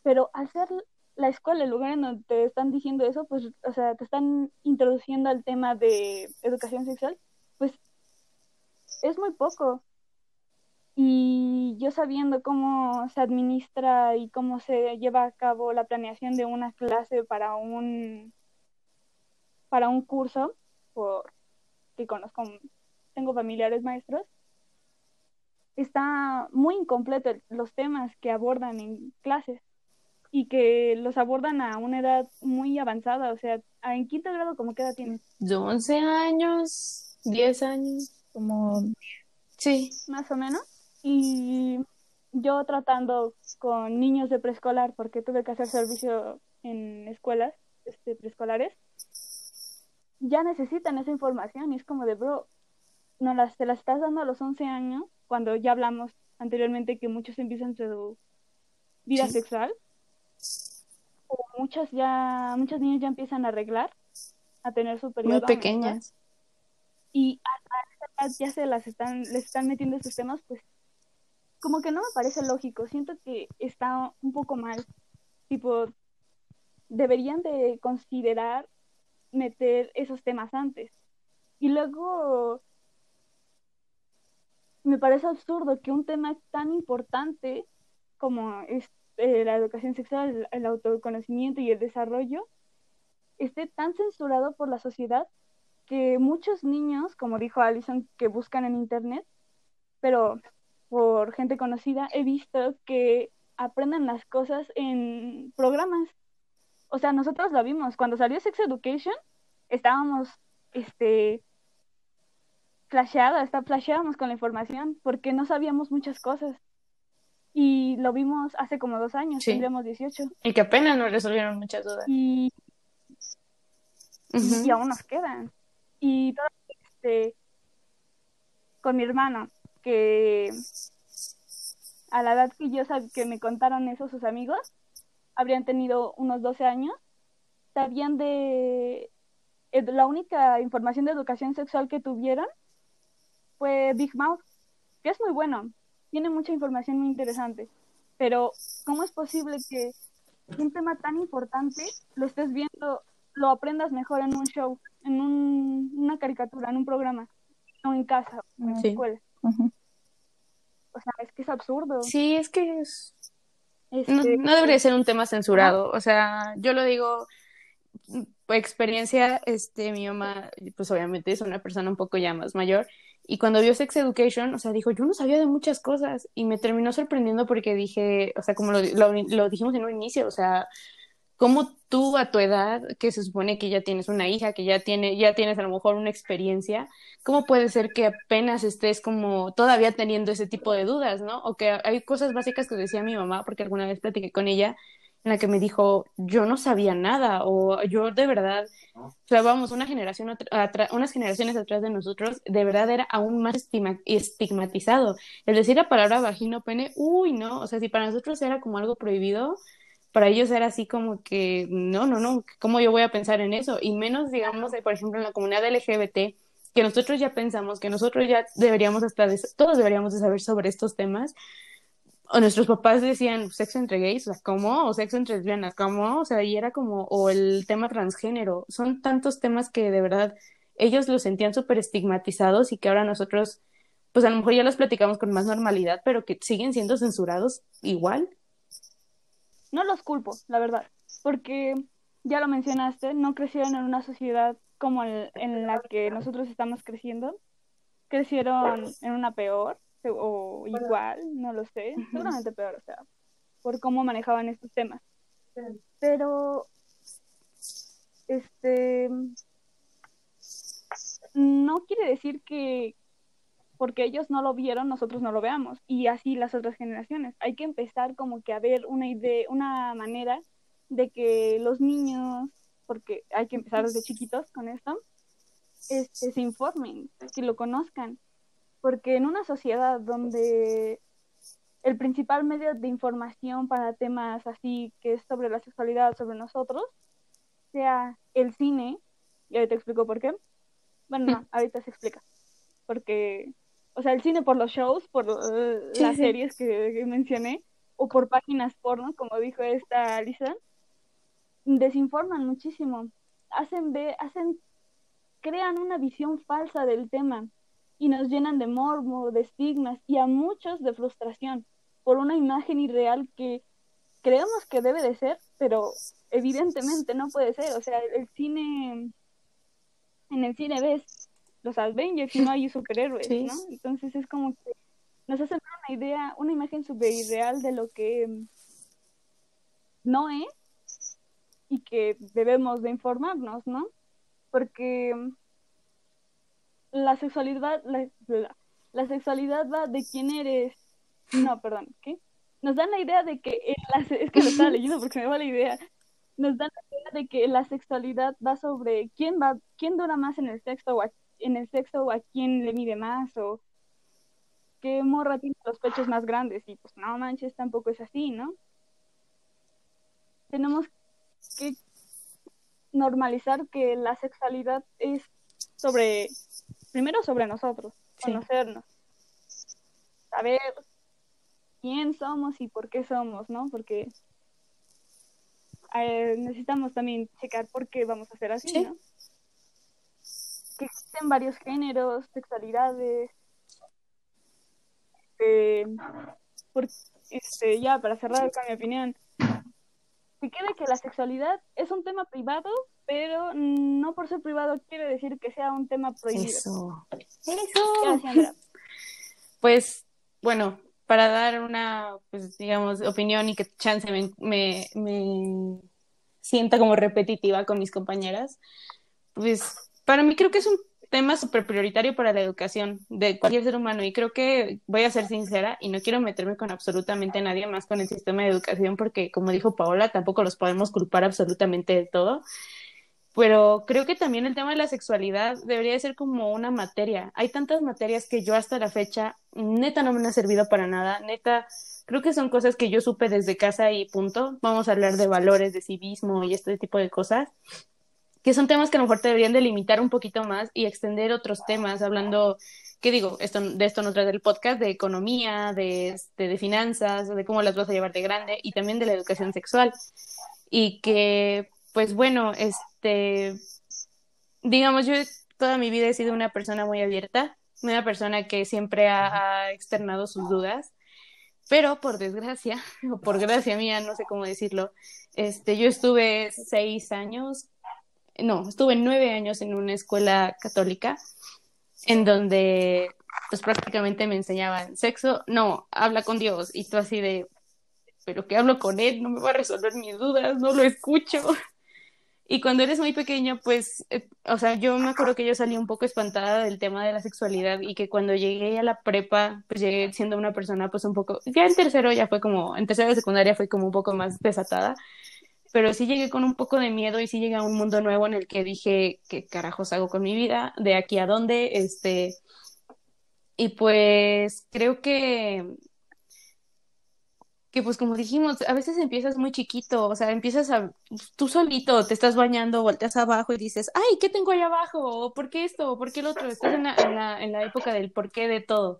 pero al ser la escuela el lugar en donde te están diciendo eso, pues, o sea, te están introduciendo al tema de educación sexual, pues es muy poco. Y yo sabiendo cómo se administra y cómo se lleva a cabo la planeación de una clase para un para un curso, por que conozco tengo familiares maestros, está muy incompleto los temas que abordan en clases y que los abordan a una edad muy avanzada, o sea, ¿en quinto grado como qué edad tienes? 11 años, 10 años, como... Sí. Más o menos. Y yo tratando con niños de preescolar, porque tuve que hacer servicio en escuelas este, preescolares, ya necesitan esa información y es como de, bro, no las, te las estás dando a los 11 años, cuando ya hablamos anteriormente que muchos empiezan su vida sexual, o muchas ya, muchos niños ya empiezan a arreglar, a tener su periodo. Muy pequeñas. Y a, ya se las están, les están metiendo estos temas, pues como que no me parece lógico, siento que está un poco mal, tipo, deberían de considerar meter esos temas antes. Y luego me parece absurdo que un tema tan importante como es eh, la educación sexual, el autoconocimiento y el desarrollo esté tan censurado por la sociedad que muchos niños, como dijo Alison, que buscan en internet, pero por gente conocida, he visto que aprenden las cosas en programas. O sea, nosotros lo vimos. Cuando salió Sex Education, estábamos este, flasheada, está flasheábamos con la información porque no sabíamos muchas cosas. Y lo vimos hace como dos años, tendríamos 18. Y que apenas nos resolvieron muchas dudas. Y, y aún nos quedan. Y todo este, con mi hermano, que a la edad que yo que me contaron eso sus amigos, habrían tenido unos 12 años, sabían de la única información de educación sexual que tuvieron fue Big Mouth, que es muy bueno, tiene mucha información muy interesante, pero ¿cómo es posible que un tema tan importante lo estés viendo, lo aprendas mejor en un show, en un, una caricatura, en un programa, no en casa o en la escuela? O sea, es que es absurdo. Sí, es que es... Este, no, debería ser un tema censurado. O sea, yo lo digo por experiencia, este, mi mamá, pues obviamente es una persona un poco ya más mayor, y cuando vio Sex Education, o sea, dijo, yo no sabía de muchas cosas y me terminó sorprendiendo porque dije, o sea, como lo, lo, dijimos en un inicio, o sea, cómo tú a tu edad, que se supone que ya tienes una hija, que ya tiene, ya tienes a lo mejor una experiencia, cómo puede ser que apenas estés como todavía teniendo ese tipo de dudas, ¿no? O que hay cosas básicas que decía mi mamá, porque alguna vez platiqué con ella, en la que me dijo, yo no sabía nada, o yo de verdad, o sea, vamos, una generación unas generaciones atrás de nosotros, de verdad era aún más estigmatizado. El decir la palabra vagino pene, uy, no, o sea, si para nosotros era como algo prohibido, para ellos era así como que, no, no, no, ¿cómo yo voy a pensar en eso? Y menos, digamos, por ejemplo, en la comunidad LGBT, que nosotros ya pensamos, que nosotros ya deberíamos hasta, todos deberíamos de saber sobre estos temas, o nuestros papás decían sexo entre gays, o sea, ¿cómo? O sexo entre lesbianas, ¿cómo? O sea, y era como, o el tema transgénero. Son tantos temas que de verdad ellos los sentían súper estigmatizados y que ahora nosotros, pues a lo mejor ya los platicamos con más normalidad, pero que siguen siendo censurados igual. No los culpo, la verdad, porque ya lo mencionaste, no crecieron en una sociedad como en la que nosotros estamos creciendo, crecieron en una peor o igual, no lo sé, seguramente peor, o sea, por cómo manejaban estos temas. Pero, este, no quiere decir que porque ellos no lo vieron, nosotros no lo veamos, y así las otras generaciones. Hay que empezar como que a ver una idea, una manera de que los niños, porque hay que empezar desde chiquitos con esto, este, se informen, que lo conozcan, porque en una sociedad donde el principal medio de información para temas así que es sobre la sexualidad, sobre nosotros, sea el cine, y ahorita explico por qué. Bueno, no, ahorita se explica. Porque, o sea, el cine por los shows, por las series que, mencioné, o por páginas porno, como dijo esta Lisa, desinforman muchísimo. Hacen, ve, hacen, crean una visión falsa del tema y nos llenan de morbo, de estigmas y a muchos de frustración por una imagen irreal que creemos que debe de ser, pero evidentemente no puede ser. O sea, el cine, en el cine ves los Avengers y no hay superhéroes, ¿no? Entonces es como que nos hacen una idea, una imagen súper irreal de lo que no es y que debemos de informarnos, ¿no? Porque la sexualidad, la, la, sexualidad va de quién eres. No, perdón, ¿qué? Nos dan la idea de que es que lo estaba leyendo porque me va la idea. Nos dan la idea de que la sexualidad va sobre quién va, quién dura más en el sexo o a, en el sexo o a quién le mide más o qué morra tiene los pechos más grandes y pues no manches tampoco es así, ¿no? Tenemos que normalizar que la sexualidad es sobre primero sobre nosotros, conocernos, saber quién somos y por qué somos, ¿no? Porque eh, necesitamos también checar por qué vamos a ser así, ¿no? Que existen varios géneros, sexualidades. Eh, este, ya, para cerrar con mi opinión, que quede que la sexualidad es un tema privado pero no por ser privado quiere decir que sea un tema prohibido. Eso. Eso. Pues, bueno, para dar una, pues, digamos, opinión y que chance me, me, me sienta como repetitiva con mis compañeras, pues para mí creo que es un tema súper prioritario para la educación de cualquier ser humano y creo que voy a ser sincera y no quiero meterme con absolutamente nadie más con el sistema de educación porque como dijo Paola tampoco los podemos culpar absolutamente de todo pero creo que también el tema de la sexualidad debería ser como una materia. Hay tantas materias que yo hasta la fecha neta no me han servido para nada, neta creo que son cosas que yo supe desde casa y punto. Vamos a hablar de valores, de civismo y este tipo de cosas, que son temas que a lo mejor te deberían delimitar un poquito más y extender otros temas, hablando, ¿qué digo? Esto, de esto nos trae el podcast, de economía, de, este, de finanzas, de cómo las vas a llevar de grande y también de la educación sexual. Y que pues bueno, este, digamos, yo toda mi vida he sido una persona muy abierta, una persona que siempre ha, externado sus dudas, pero por desgracia, o por gracia mía, no sé cómo decirlo, este, yo estuve seis años, no, estuve nueve años en una escuela católica, en donde pues prácticamente me enseñaban sexo, no, habla con Dios, y tú así de, pero que hablo con él, no me va a resolver mis dudas, no lo escucho. Y cuando eres muy pequeño, pues, eh, o sea, yo me acuerdo que yo salí un poco espantada del tema de la sexualidad y que cuando llegué a la prepa, pues llegué siendo una persona, pues un poco, ya en tercero ya fue como, en tercero de secundaria fue como un poco más desatada, pero sí llegué con un poco de miedo y sí llegué a un mundo nuevo en el que dije, ¿qué carajos hago con mi vida? ¿De aquí a dónde? Este, y pues creo que que pues como dijimos, a veces empiezas muy chiquito, o sea, empiezas a, tú solito te estás bañando, volteas abajo y dices, ay, ¿qué tengo allá abajo? ¿Por qué esto? ¿Por qué el otro? Estás en la, en la, en la época del por qué de todo.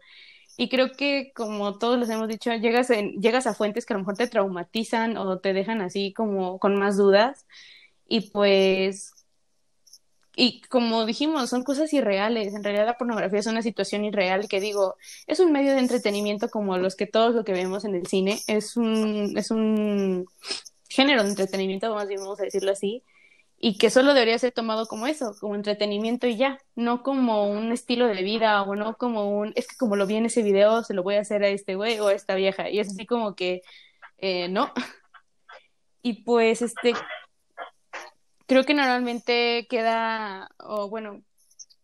Y creo que, como todos les hemos dicho, llegas, en, llegas a fuentes que a lo mejor te traumatizan o te dejan así como con más dudas. Y pues y como dijimos, son cosas irreales. En realidad la pornografía es una situación irreal que digo, es un medio de entretenimiento como los que todos lo que vemos en el cine. Es un, es un género de entretenimiento, más bien vamos a decirlo así, y que solo debería ser tomado como eso, como entretenimiento y ya, no como un estilo de vida o no como un, es que como lo vi en ese video, se lo voy a hacer a este güey o a esta vieja. Y es así como que, eh, no. Y pues, este, creo que normalmente queda, o bueno,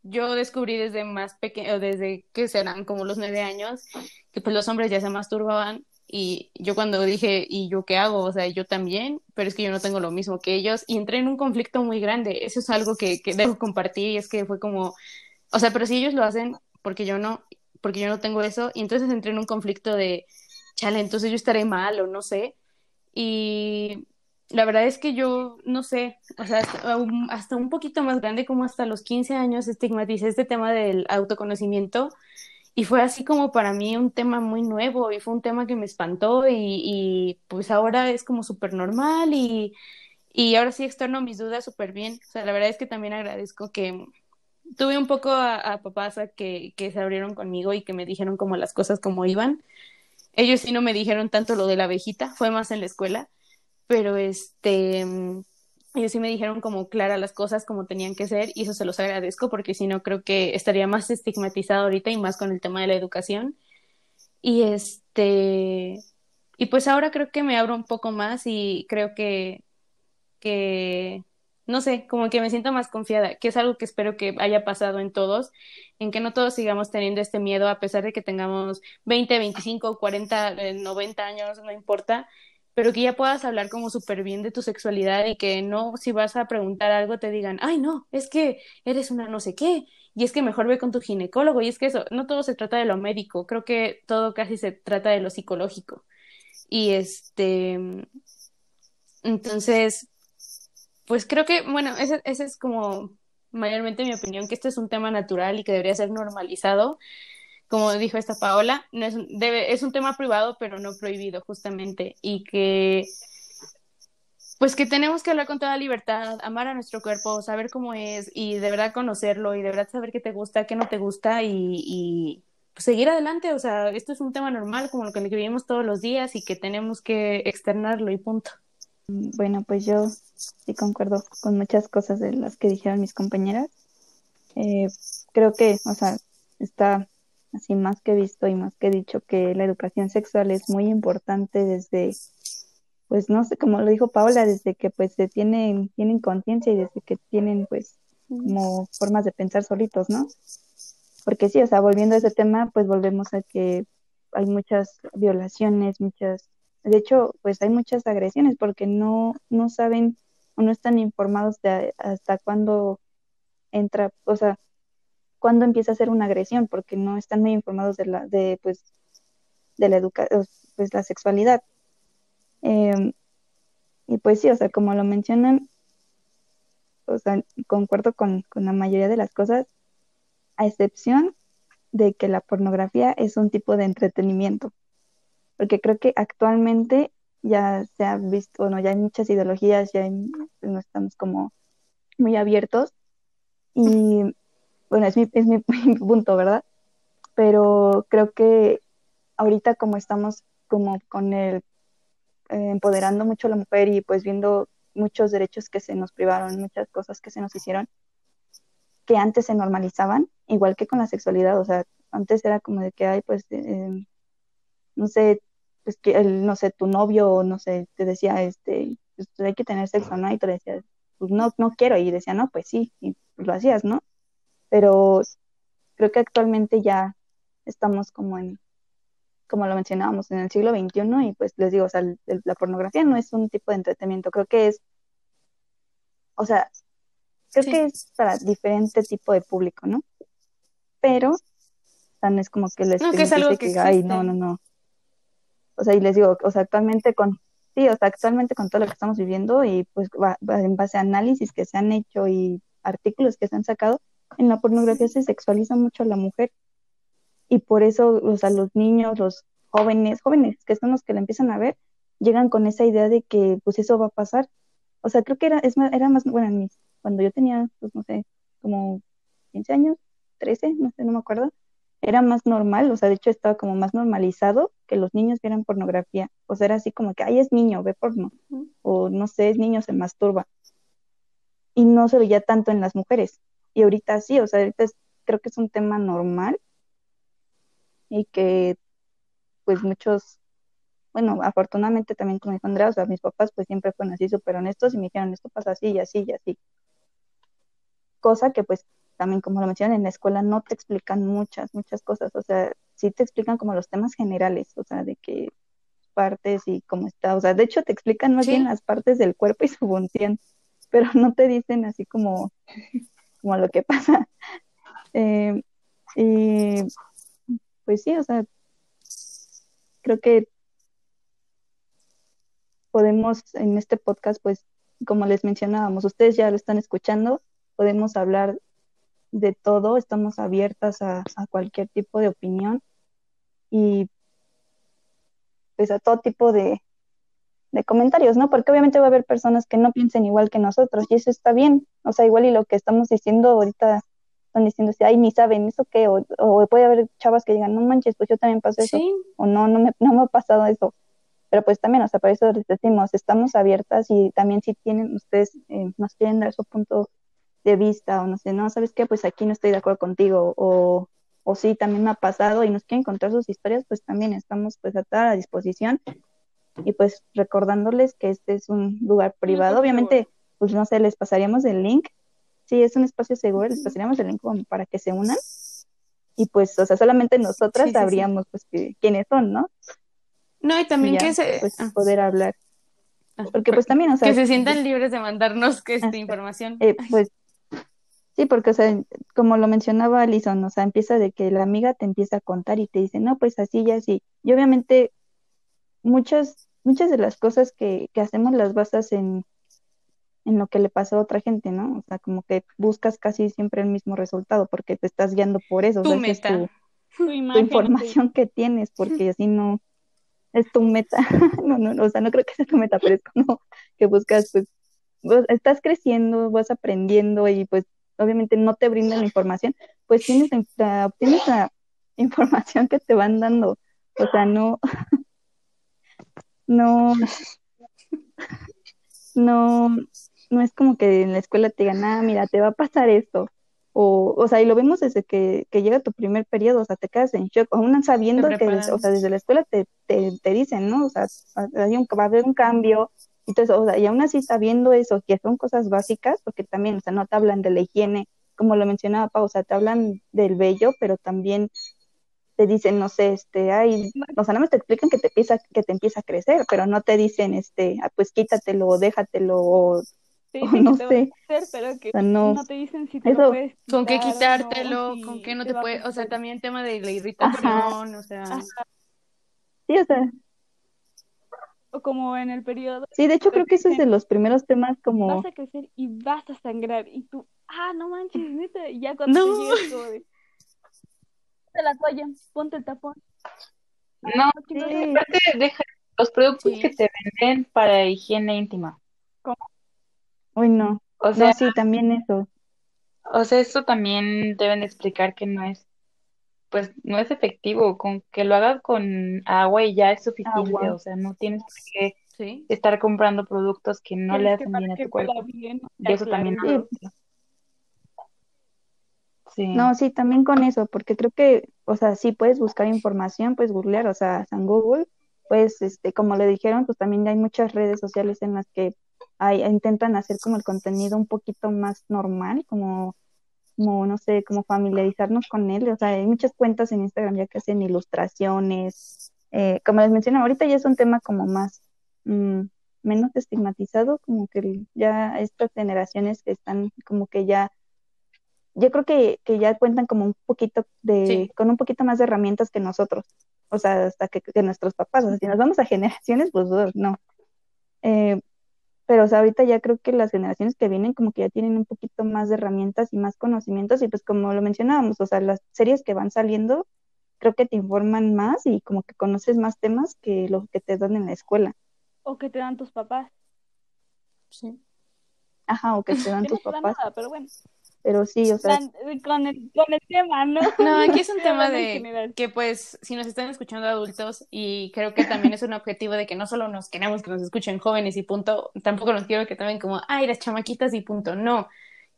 yo descubrí desde más pequeño, desde que serán como los nueve años, que pues los hombres ya se masturbaban y yo cuando dije, ¿y yo qué hago? O sea, yo también, pero es que yo no tengo lo mismo que ellos y entré en un conflicto muy grande. Eso es algo que, que debo compartir y es que fue como, o sea, pero si ellos lo hacen, porque yo no, porque yo no tengo eso, y entonces entré en un conflicto de, chale, entonces yo estaré mal o no sé. Y la verdad es que yo no sé, o sea, hasta, un poquito más grande, como hasta los 15 años, estigmaticé este tema del autoconocimiento y fue así como para mí un tema muy nuevo y fue un tema que me espantó y, y pues ahora es como súper normal y, y ahora sí externo mis dudas súper bien. O sea, la verdad es que también agradezco que tuve un poco a, a papás a que, que se abrieron conmigo y que me dijeron como las cosas como iban. Ellos sí no me dijeron tanto lo de la abejita, fue más en la escuela pero este, ellos sí me dijeron como clara las cosas como tenían que ser y eso se los agradezco porque si no creo que estaría más estigmatizado ahorita y más con el tema de la educación. Y este, y pues ahora creo que me abro un poco más y creo que, que, no sé, como que me siento más confiada, que es algo que espero que haya pasado en todos, en que no todos sigamos teniendo este miedo a pesar de que tengamos 20, 25, 40, 90 años, no importa, pero que ya puedas hablar como súper bien de tu sexualidad y que no, si vas a preguntar algo, te digan, ay, no, es que eres una no sé qué, y es que mejor ve con tu ginecólogo, y es que eso, no todo se trata de lo médico, creo que todo casi se trata de lo psicológico. Y este, entonces, pues creo que, bueno, ese es como mayormente mi opinión, que este es un tema natural y que debería ser normalizado como dijo esta Paola, no es, debe, es un tema privado, pero no prohibido, justamente, y que pues que tenemos que hablar con toda libertad, amar a nuestro cuerpo, saber cómo es y de verdad conocerlo y de verdad saber qué te gusta, qué no te gusta y, seguir adelante. O sea, esto es un tema normal como lo que vivimos todos los días y que tenemos que externarlo y punto. Bueno, pues yo sí concuerdo con muchas cosas de las que dijeron mis compañeras. Eh, creo que, o sea, está así más que visto y más que dicho que la educación sexual es muy importante desde, pues no sé, como lo dijo Paola, desde que pues se tienen, tienen conciencia y desde que tienen pues como formas de pensar solitos, ¿no? Porque sí, o sea, volviendo a ese tema, pues volvemos a que hay muchas violaciones, muchas, de hecho, pues hay muchas agresiones porque no, no saben o no están informados de hasta cuándo entra, o sea, cuándo empieza a ser una agresión, porque no están muy informados de la, de, pues, de la educación, pues la sexualidad. Em, y pues sí, o sea, como lo mencionan, o sea, concuerdo con, con la mayoría de las cosas, a excepción de que la pornografía es un tipo de entretenimiento, porque creo que actualmente ya se ha visto, bueno, ya hay muchas ideologías, ya no estamos como muy abiertos y bueno, es mi, es mi, punto, ¿verdad? Pero creo que ahorita como estamos como con el eh, empoderando mucho a la mujer y pues viendo muchos derechos que se nos privaron, muchas cosas que se nos hicieron, que antes se normalizaban, igual que con la sexualidad, o sea, antes era como de que, hay pues, eh, no sé, pues que el, no sé, tu novio, no sé, te decía, este, pues, hay que tener sexo, ¿no? Y tú le decías, pues no, no quiero, y decía, no, pues sí, y pues, lo hacías, ¿no? Pero creo que actualmente ya estamos como en, como lo mencionábamos, en el siglo XXI, y pues les digo, o sea, la pornografía no es un tipo de entretenimiento, creo que es, o sea, creo que es para diferente tipo de público, ¿no? Pero, no es como que les no, que es algo que, diga, ay, no, no, no. O sea, y les digo, o sea, actualmente con, sí, o sea, actualmente con todo lo que estamos viviendo y pues va, en base a análisis que se han hecho y artículos que se han sacado, en la pornografía se sexualiza mucho a la mujer. Y por eso, o sea, los niños, los jóvenes, jóvenes que son los que la empiezan a ver, llegan con esa idea de que pues eso va a pasar. O sea, creo que era, es, era más, bueno, cuando yo tenía, pues no sé, como 15 años, 13, no sé, no me acuerdo, era más normal, o sea, de hecho estaba como más normalizado que los niños vieran pornografía. O sea, era así como que, ay, es niño, ve porno. O no sé, es niño, se masturba. Y no se veía tanto en las mujeres. Y ahorita sí, o sea, ahorita creo que es un tema normal y que pues muchos, bueno, afortunadamente también como dijo Andrea, o sea, mis papás pues siempre fueron así súper honestos y me dijeron, esto pasa así y así y así. Cosa que pues también como lo mencionan en la escuela no te explican muchas, muchas cosas, o sea, sí te explican como los temas generales, o sea, de qué partes y cómo está, o sea, de hecho te explican más bien las partes del cuerpo y su función, pero no te dicen así como, como lo que pasa. Eh, y pues sí, o sea, creo que podemos en este podcast, pues, como les mencionábamos, ustedes ya lo están escuchando, podemos hablar de todo, estamos abiertas a, cualquier tipo de opinión y pues a todo tipo de, de comentarios, ¿no? Porque obviamente va a haber personas que no piensen igual que nosotros y eso está bien, o sea, igual y lo que estamos diciendo ahorita están diciendo, ay, ni saben eso qué, o, o, puede haber chavas que digan, no manches, pues yo también pasé eso, o no, no me, no me ha pasado eso. Pero pues también, o sea, por eso les decimos, estamos abiertas y también si tienen, ustedes eh, nos quieren dar su punto de vista o no sé, no, ¿sabes qué? Pues aquí no estoy de acuerdo contigo o, o sí, también me ha pasado y nos quieren contar sus historias, pues también estamos pues a toda la disposición y pues recordándoles que este es un lugar privado, obviamente, pues no sé, les pasaríamos el link sí, es un espacio seguro, les pasaríamos el link para que se unan. Y pues, o sea, solamente nosotras sabríamos pues quiénes son, ¿no? No, y también que se... Pues, ah. poder hablar. Ah, porque pues también, o sea... Que se sientan libres de mandarnos que esta información. Eh, pues sí, porque, o sea, como lo mencionaba Alison, o sea, empieza de que la amiga te empieza a contar y te dice, no, pues así y así. Y obviamente muchas, muchas de las cosas que, que hacemos las basas en, en lo que le pasó a otra gente, ¿no? O sea, como que buscas casi siempre el mismo resultado porque te estás guiando por eso. Tu o meta. Es tu, información que tienes, porque así no es tu meta. no, no, o sea, no creo que sea tu meta, pero es como que buscas, pues, estás creciendo, vas aprendiendo y pues obviamente no te brindan la información, pues tienes la, obtienes la información que te van dando. O sea, no, no, no, no es como que en la escuela te digan, ah, mira, te va a pasar esto. O, o sea, y lo vemos desde que, que llega tu primer periodo, o sea, te quedas en shock, aún sabiendo que, o sea, desde la escuela te, te, te, dicen, ¿no? O sea, hay un, va a haber un cambio, eso, o sea, y aún así sabiendo eso, que son cosas básicas, porque también, o sea, no te hablan de la higiene, como lo mencionaba Pau, o sea, te hablan del vello, pero también te dicen, no sé, este, ay, o sea, nada más te explican que te empieza, que te empieza a crecer, pero no te dicen, este, ah, pues quítatelo, o déjatelo, o no sé. pero que no, te dicen si te Con qué quitártelo, con qué no te, puede, o sea, también tema de la irritación, o sea. Sí, o sea. O como en el periodo. Sí, de hecho creo que eso es de los primeros temas como. Vas a crecer y vas a sangrar y tú, ah, no manches, neta, y ya cuando no. te llegas como de. Ponte la toalla, ponte el tapón. No, sí. deja los productos que te venden para higiene íntima. ¿Cómo? Uy, no. O sea, sí, también eso. O sea, esto también deben explicar que no es, pues, no es efectivo. Con que lo hagas con agua y ya es suficiente. O sea, no tienes que estar comprando productos que no le hacen bien a tu cuerpo. y eso también. Sí. No, sí, también con eso, porque creo que, o sea, sí puedes buscar información, puedes googlear, o sea, San Google, pues, este, como le dijeron, pues también hay muchas redes sociales en las que hay, intentan hacer como el contenido un poquito más normal, como, como, no sé, como familiarizarnos con él. O sea, hay muchas cuentas en Instagram ya que hacen ilustraciones. Eh, como les mencioné, ahorita ya es un tema como más, mm, menos estigmatizado, como que ya estas generaciones que están como que ya yo creo que, que ya cuentan como un poquito de, con un poquito más de herramientas que nosotros o sea, hasta que, nuestros papás, o sea, si nos vamos a generaciones, pues no. Eh, pero o sea, ahorita ya creo que las generaciones que vienen como que ya tienen un poquito más de herramientas y más conocimientos y pues como lo mencionábamos, o sea, las series que van saliendo creo que te informan más y como que conoces más temas que lo que te dan en la escuela. O que te dan tus papás. Sí. Ajá, o que te dan tus papás. pero bueno pero sí, o sea. Con el, con el tema, ¿no? No, aquí es un tema de que, pues, si nos están escuchando adultos, y creo que también es un objetivo de que no solo nos queremos que nos escuchen jóvenes y punto, tampoco nos quiero que tomen como, ay, las chamaquitas y punto. No.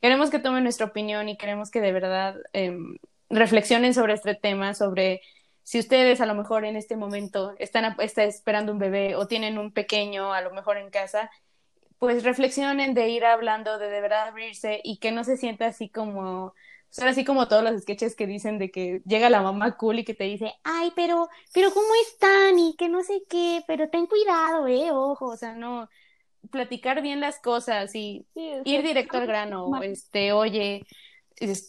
Queremos que tomen nuestra opinión y queremos que de verdad em, reflexionen sobre este tema, sobre si ustedes a lo mejor en este momento están, están esperando un bebé o tienen un pequeño a lo mejor en casa pues reflexionen de ir hablando, de de verdad abrirse y que no se sienta así como, son así como todos los sketches que dicen de que llega la mamá cool y que te dice, ay, pero, pero ¿cómo están? Y que no sé qué, pero ten cuidado, eh, ojo, o sea, no, platicar bien las cosas y ir directo al grano, este, oye,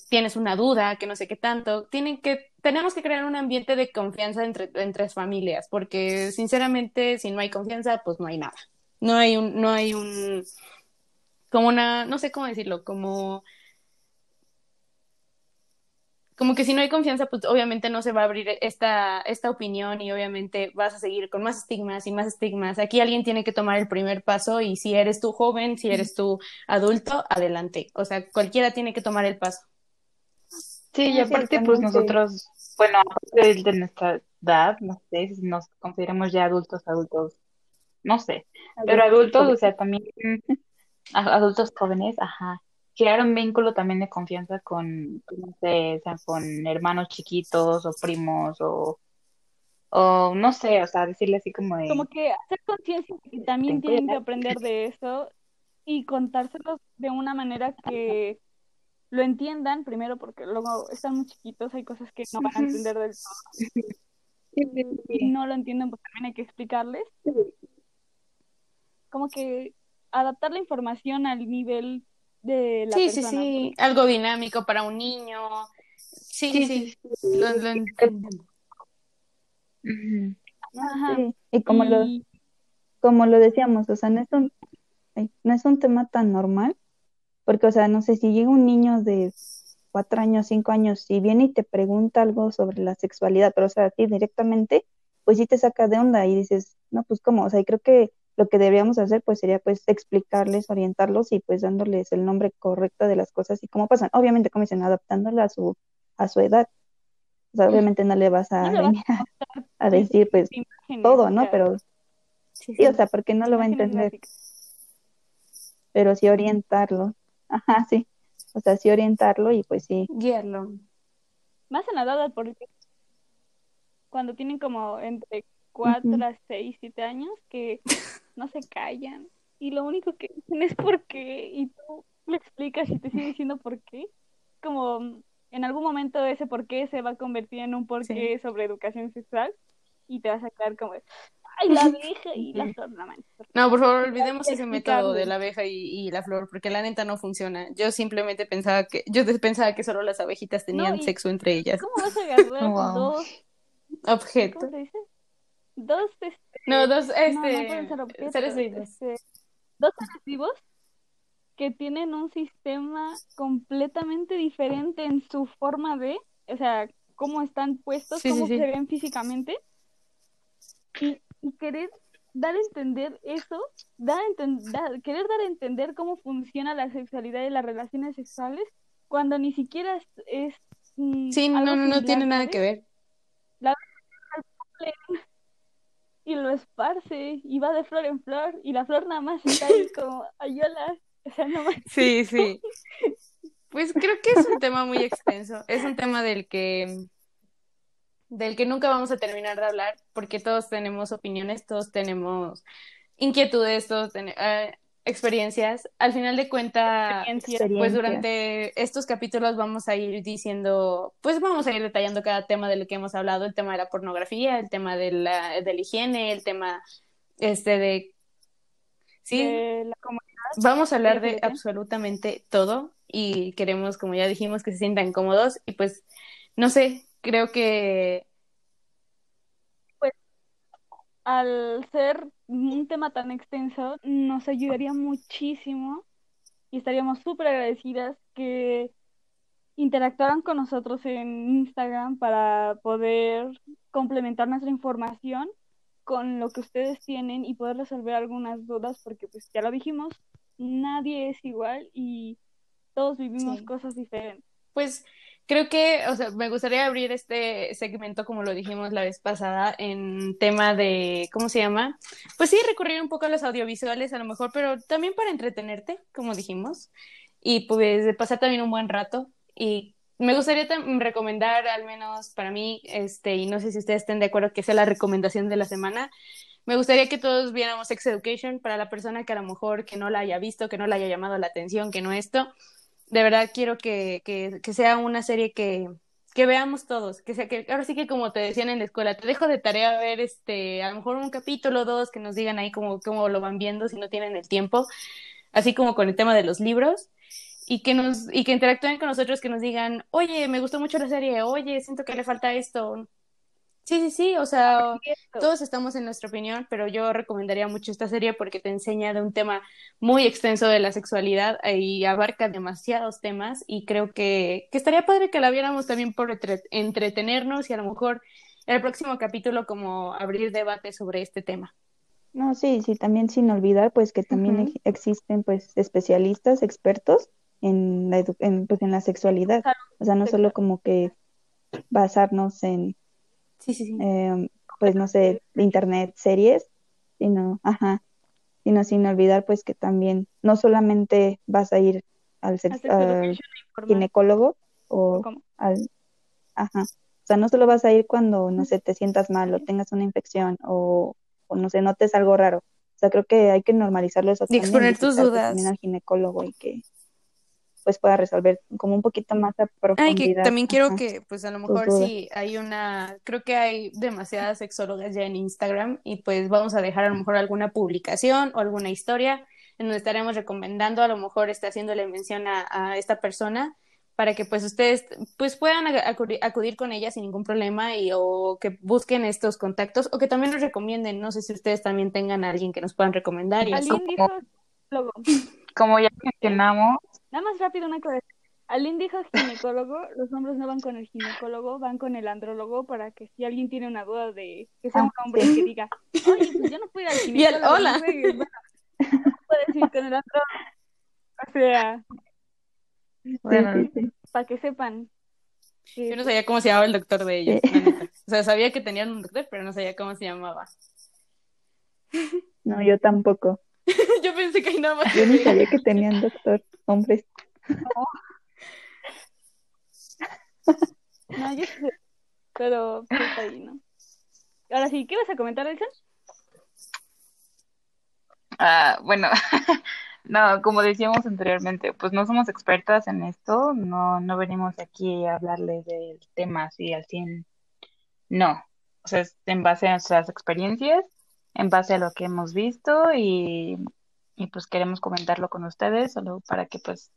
tienes una duda, que no sé qué tanto, tienen que, tenemos que crear un ambiente de confianza entre, entre familias, porque sinceramente, si no hay confianza, pues no hay nada. No hay un, no hay un, como una, no sé cómo decirlo, como, como que si no hay confianza, pues obviamente no se va a abrir esta, esta opinión y obviamente vas a seguir con más estigmas y más estigmas. Aquí alguien tiene que tomar el primer paso y si eres tú joven, si eres tú adulto, adelante. O sea, cualquiera tiene que tomar el paso. Sí, y aparte, pues nosotros, bueno, de, de nuestra edad, no sé si nos consideramos ya adultos, adultos no sé, pero adultos, o sea, también adultos jóvenes, ajá, crear un vínculo también de confianza con, no sé, o sea, con hermanos chiquitos o primos o, o no sé, o sea, decirle así como de... Como que hacer conciencia que también tienen que aprender de eso y contárselos de una manera que lo entiendan, primero porque luego están muy chiquitos, hay cosas que no van a entender del todo. Y no lo entienden, pues también hay que explicarles como que adaptar la información al nivel de la persona. Sí, sí, sí, algo dinámico para un niño. Sí, sí, sí, lo, Y como lo como lo decíamos, o sea, no es un no es un tema tan normal, porque o sea, no sé si llega un niño de cuatro años, cinco años, y viene y te pregunta algo sobre la sexualidad, pero o sea, a ti directamente, pues sí te saca de onda y dices, no, pues cómo, o sea, y creo que lo que deberíamos hacer pues sería pues explicarles, orientarlos y pues dándoles el nombre correcto de las cosas y cómo pasan. Obviamente, como dicen, adaptándola a su, a su edad. O sea, obviamente no le vas a, a, decir pues todo, ¿no? Pero sí, o sea, porque no lo va a entender. Pero sí orientarlo. Ajá, sí. O sea, sí orientarlo y pues sí. Guiarlo. Más en la edad porque cuando tienen como entre cuatro a seis, siete años que no se callan y lo único que dicen es por qué y tú le explicas y te sigue diciendo por qué. Como en algún momento ese por qué se va a convertir en un por qué sobre educación sexual y te vas a quedar como, ay, la abeja y la flor. No, por favor, olvidemos ese método de la abeja y, la flor, porque la neta no funciona. Yo simplemente pensaba que, yo pensaba que solo las abejitas tenían sexo entre ellas. ¿Cómo vas a agarrar dos objetos? ¿Cómo se dice? Dos este, no dos este seres vivos. este, dos seres vivos que tienen un sistema completamente diferente en su forma de o sea cómo están puestos cómo se ven físicamente. Y, querer dar a entender eso dar, querer dar a entender cómo funciona la sexualidad y las relaciones sexuales cuando ni siquiera es, mm, sí no no no tiene nada que ver. La y lo esparce y va de flor en flor y la flor nada más está ahí como ayola. O sea, no más. Sí, sí. Pues creo que es un tema muy extenso. Es un tema del que del que nunca vamos a terminar de hablar, porque todos tenemos opiniones, todos tenemos inquietudes, todos tenemos eh, experiencias. Al final de cuentas, pues durante estos capítulos vamos a ir diciendo, pues vamos a ir detallando cada tema de lo que hemos hablado, el tema de la pornografía, el tema de la, de la higiene, el tema este de... Sí, la vamos a hablar de absolutamente todo y queremos, como ya dijimos, que se sientan cómodos. Y pues, no sé, creo que... Al ser un tema tan extenso, nos ayudaría muchísimo y estaríamos súper agradecidas que interactuaran con nosotros en Instagram para poder complementar nuestra información con lo que ustedes tienen y poder resolver algunas dudas porque pues ya lo dijimos, nadie es igual y todos vivimos cosas diferentes. Pues creo que, o sea, me gustaría abrir este segmento, como lo dijimos la vez pasada, en tema de, ¿cómo se llama? Pues sí, recurrir un poco a los audiovisuales a lo mejor, pero también para entretenerte, como dijimos, y pues pasar también un buen rato. Y me gustaría recomendar, al menos para mí, este, y no sé si ustedes estén de acuerdo que sea la recomendación de la semana, me gustaría que todos viéramos Sex Education para la persona que a lo mejor que no la haya visto, que no la haya llamado la atención, que no esto. De verdad quiero que, que, que sea una serie que, que veamos todos, que sea que ahora sí que como te decían en la escuela, te dejo de tarea ver este, a lo mejor un capítulo o dos que nos digan ahí cómo, cómo lo van viendo si no tienen el tiempo, así como con el tema de los libros y que nos y que interactúen con nosotros, que nos digan, "Oye, me gustó mucho la serie, oye, siento que le falta esto." Sí, sí, sí, o sea, todos estamos en nuestra opinión, pero yo recomendaría mucho esta serie porque te enseña de un tema muy extenso de la sexualidad y abarca demasiados temas y creo que, que estaría padre que la viéramos también por entretenernos y a lo mejor en el próximo capítulo como abrir debate sobre este tema. No, sí, sí, también sin olvidar pues que también existen pues especialistas, expertos en la, en, pues, en la sexualidad, o sea, no solo como que basarnos en Sí, sí, sí. Em, pues no sé, de internet, series, sino, ajá, sino sin olvidar pues que también no solamente vas a ir al, ginecólogo o al, ajá, o sea, no solo vas a ir cuando, no sé, te sientas mal o tengas una infección o, o no sé, notes algo raro. O sea, creo que hay que normalizarlo eso. Y exponer tus dudas. También al ginecólogo y que pues pueda resolver como un poquito más a profundidad. también quiero que, pues a lo mejor sí hay una, creo que hay demasiadas sexólogas ya en Instagram y pues vamos a dejar a lo mejor alguna publicación o alguna historia en donde estaremos recomendando, a lo mejor está haciéndole mención a, esta persona para que pues ustedes pues puedan acudir, con ella sin ningún problema y o que busquen estos contactos o que también nos recomienden, no sé si ustedes también tengan a alguien que nos puedan recomendar. Y como ya mencionamos, Nada más rápido una cosa. Alin dijo ginecólogo, los hombres no van con el ginecólogo, van con el andrólogo para que si alguien tiene una duda de que sea un ah, hombre que diga, oye, pues yo no puedo ir al ginecólogo. Y el hola. Bueno, puedes ir con el andrólogo. O sea, bueno, para que sepan. Yo no sabía cómo se llamaba el doctor de ellos. O sea, sabía que tenían un doctor, pero no sabía cómo se llamaba. No, yo tampoco. yo pensé que hay nada más. Yo no sabía que tenían doctor hombres. No. no, yo sé. Pero pues ahí, ¿no? Ahora sí, ¿qué vas a comentar, Elson? Ah, bueno, no, como decíamos anteriormente, pues no somos expertas en esto, no, no venimos aquí a hablarles del tema así al 100, no, o sea, es en base a nuestras experiencias, en base a lo que hemos visto y y pues queremos comentarlo con ustedes, solo para que pues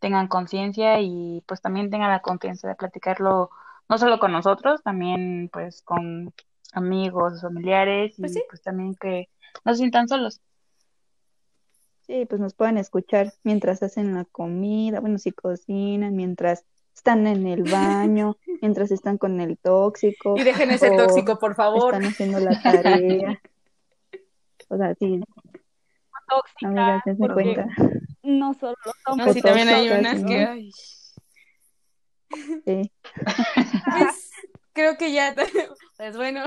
tengan conciencia y pues también tengan la confianza de platicarlo no solo con nosotros, también pues con amigos, familiares y pues, pues también que no se sientan solos. Sí, pues nos pueden escuchar mientras hacen la comida, bueno, si cocinan, mientras están en el baño, mientras están con el tóxico. Y dejen ese tóxico, por favor. Están haciendo la tarea. o sea, sí, tóxica. cuenta. No solo somos. No, sí, también hay unas que. Sí. Pues creo que ya. Pues bueno.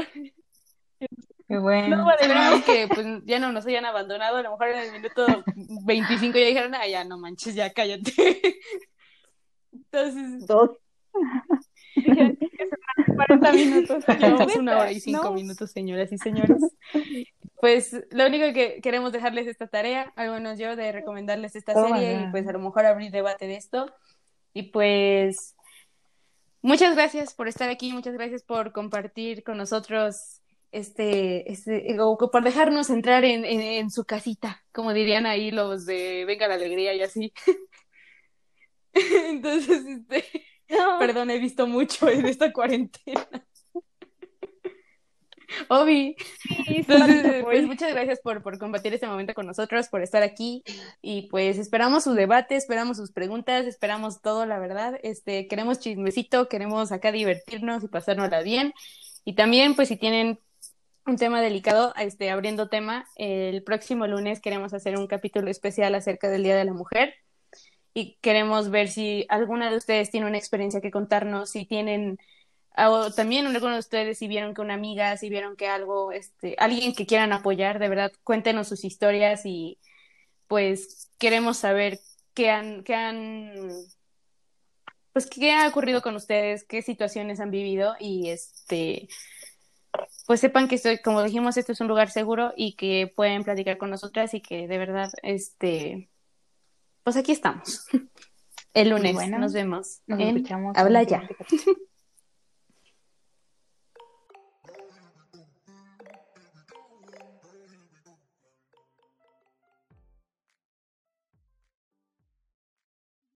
Qué bueno. Esperamos que pues, ya no nos hayan abandonado. A lo mejor en el minuto 25 ya dijeron, ah, ya no manches, ya cállate. Entonces. Dos. Dijeron que se 40 minutos. Una hora y cinco No. minutos, señoras y señores. Pues lo único que queremos dejarles esta tarea, al menos yo, de recomendarles esta Oh serie y pues a lo mejor abrir debate de esto. Y pues muchas gracias por estar aquí, muchas gracias por compartir con nosotros este, este o por dejarnos entrar en, en, en su casita, como dirían ahí los de Venga la Alegría y así. Entonces, este, No. perdón, he visto mucho en esta cuarentena. Obi, Sí, entonces, sí, pues muchas gracias por, por compartir este momento con nosotros, por estar aquí y pues esperamos su debate, esperamos sus preguntas, esperamos todo, la verdad. Este, queremos chismecito, queremos acá divertirnos y pasárnosla bien. Y también, pues si tienen un tema delicado, este, abriendo tema, el próximo lunes queremos hacer un capítulo especial acerca del Día de la Mujer y queremos ver si alguna de ustedes tiene una experiencia que contarnos, si tienen o también algunos de ustedes si vieron que una amiga, si vieron que algo, este, alguien que quieran apoyar, de verdad, cuéntenos sus historias y pues queremos saber qué han, qué han, pues qué ha ocurrido con ustedes, qué situaciones han vivido y este, pues sepan que estoy, como dijimos, esto es un lugar seguro y que pueden platicar con nosotras y que de verdad, este, pues aquí estamos. El lunes bueno, nos vemos Nos en escuchamos. Habla ya.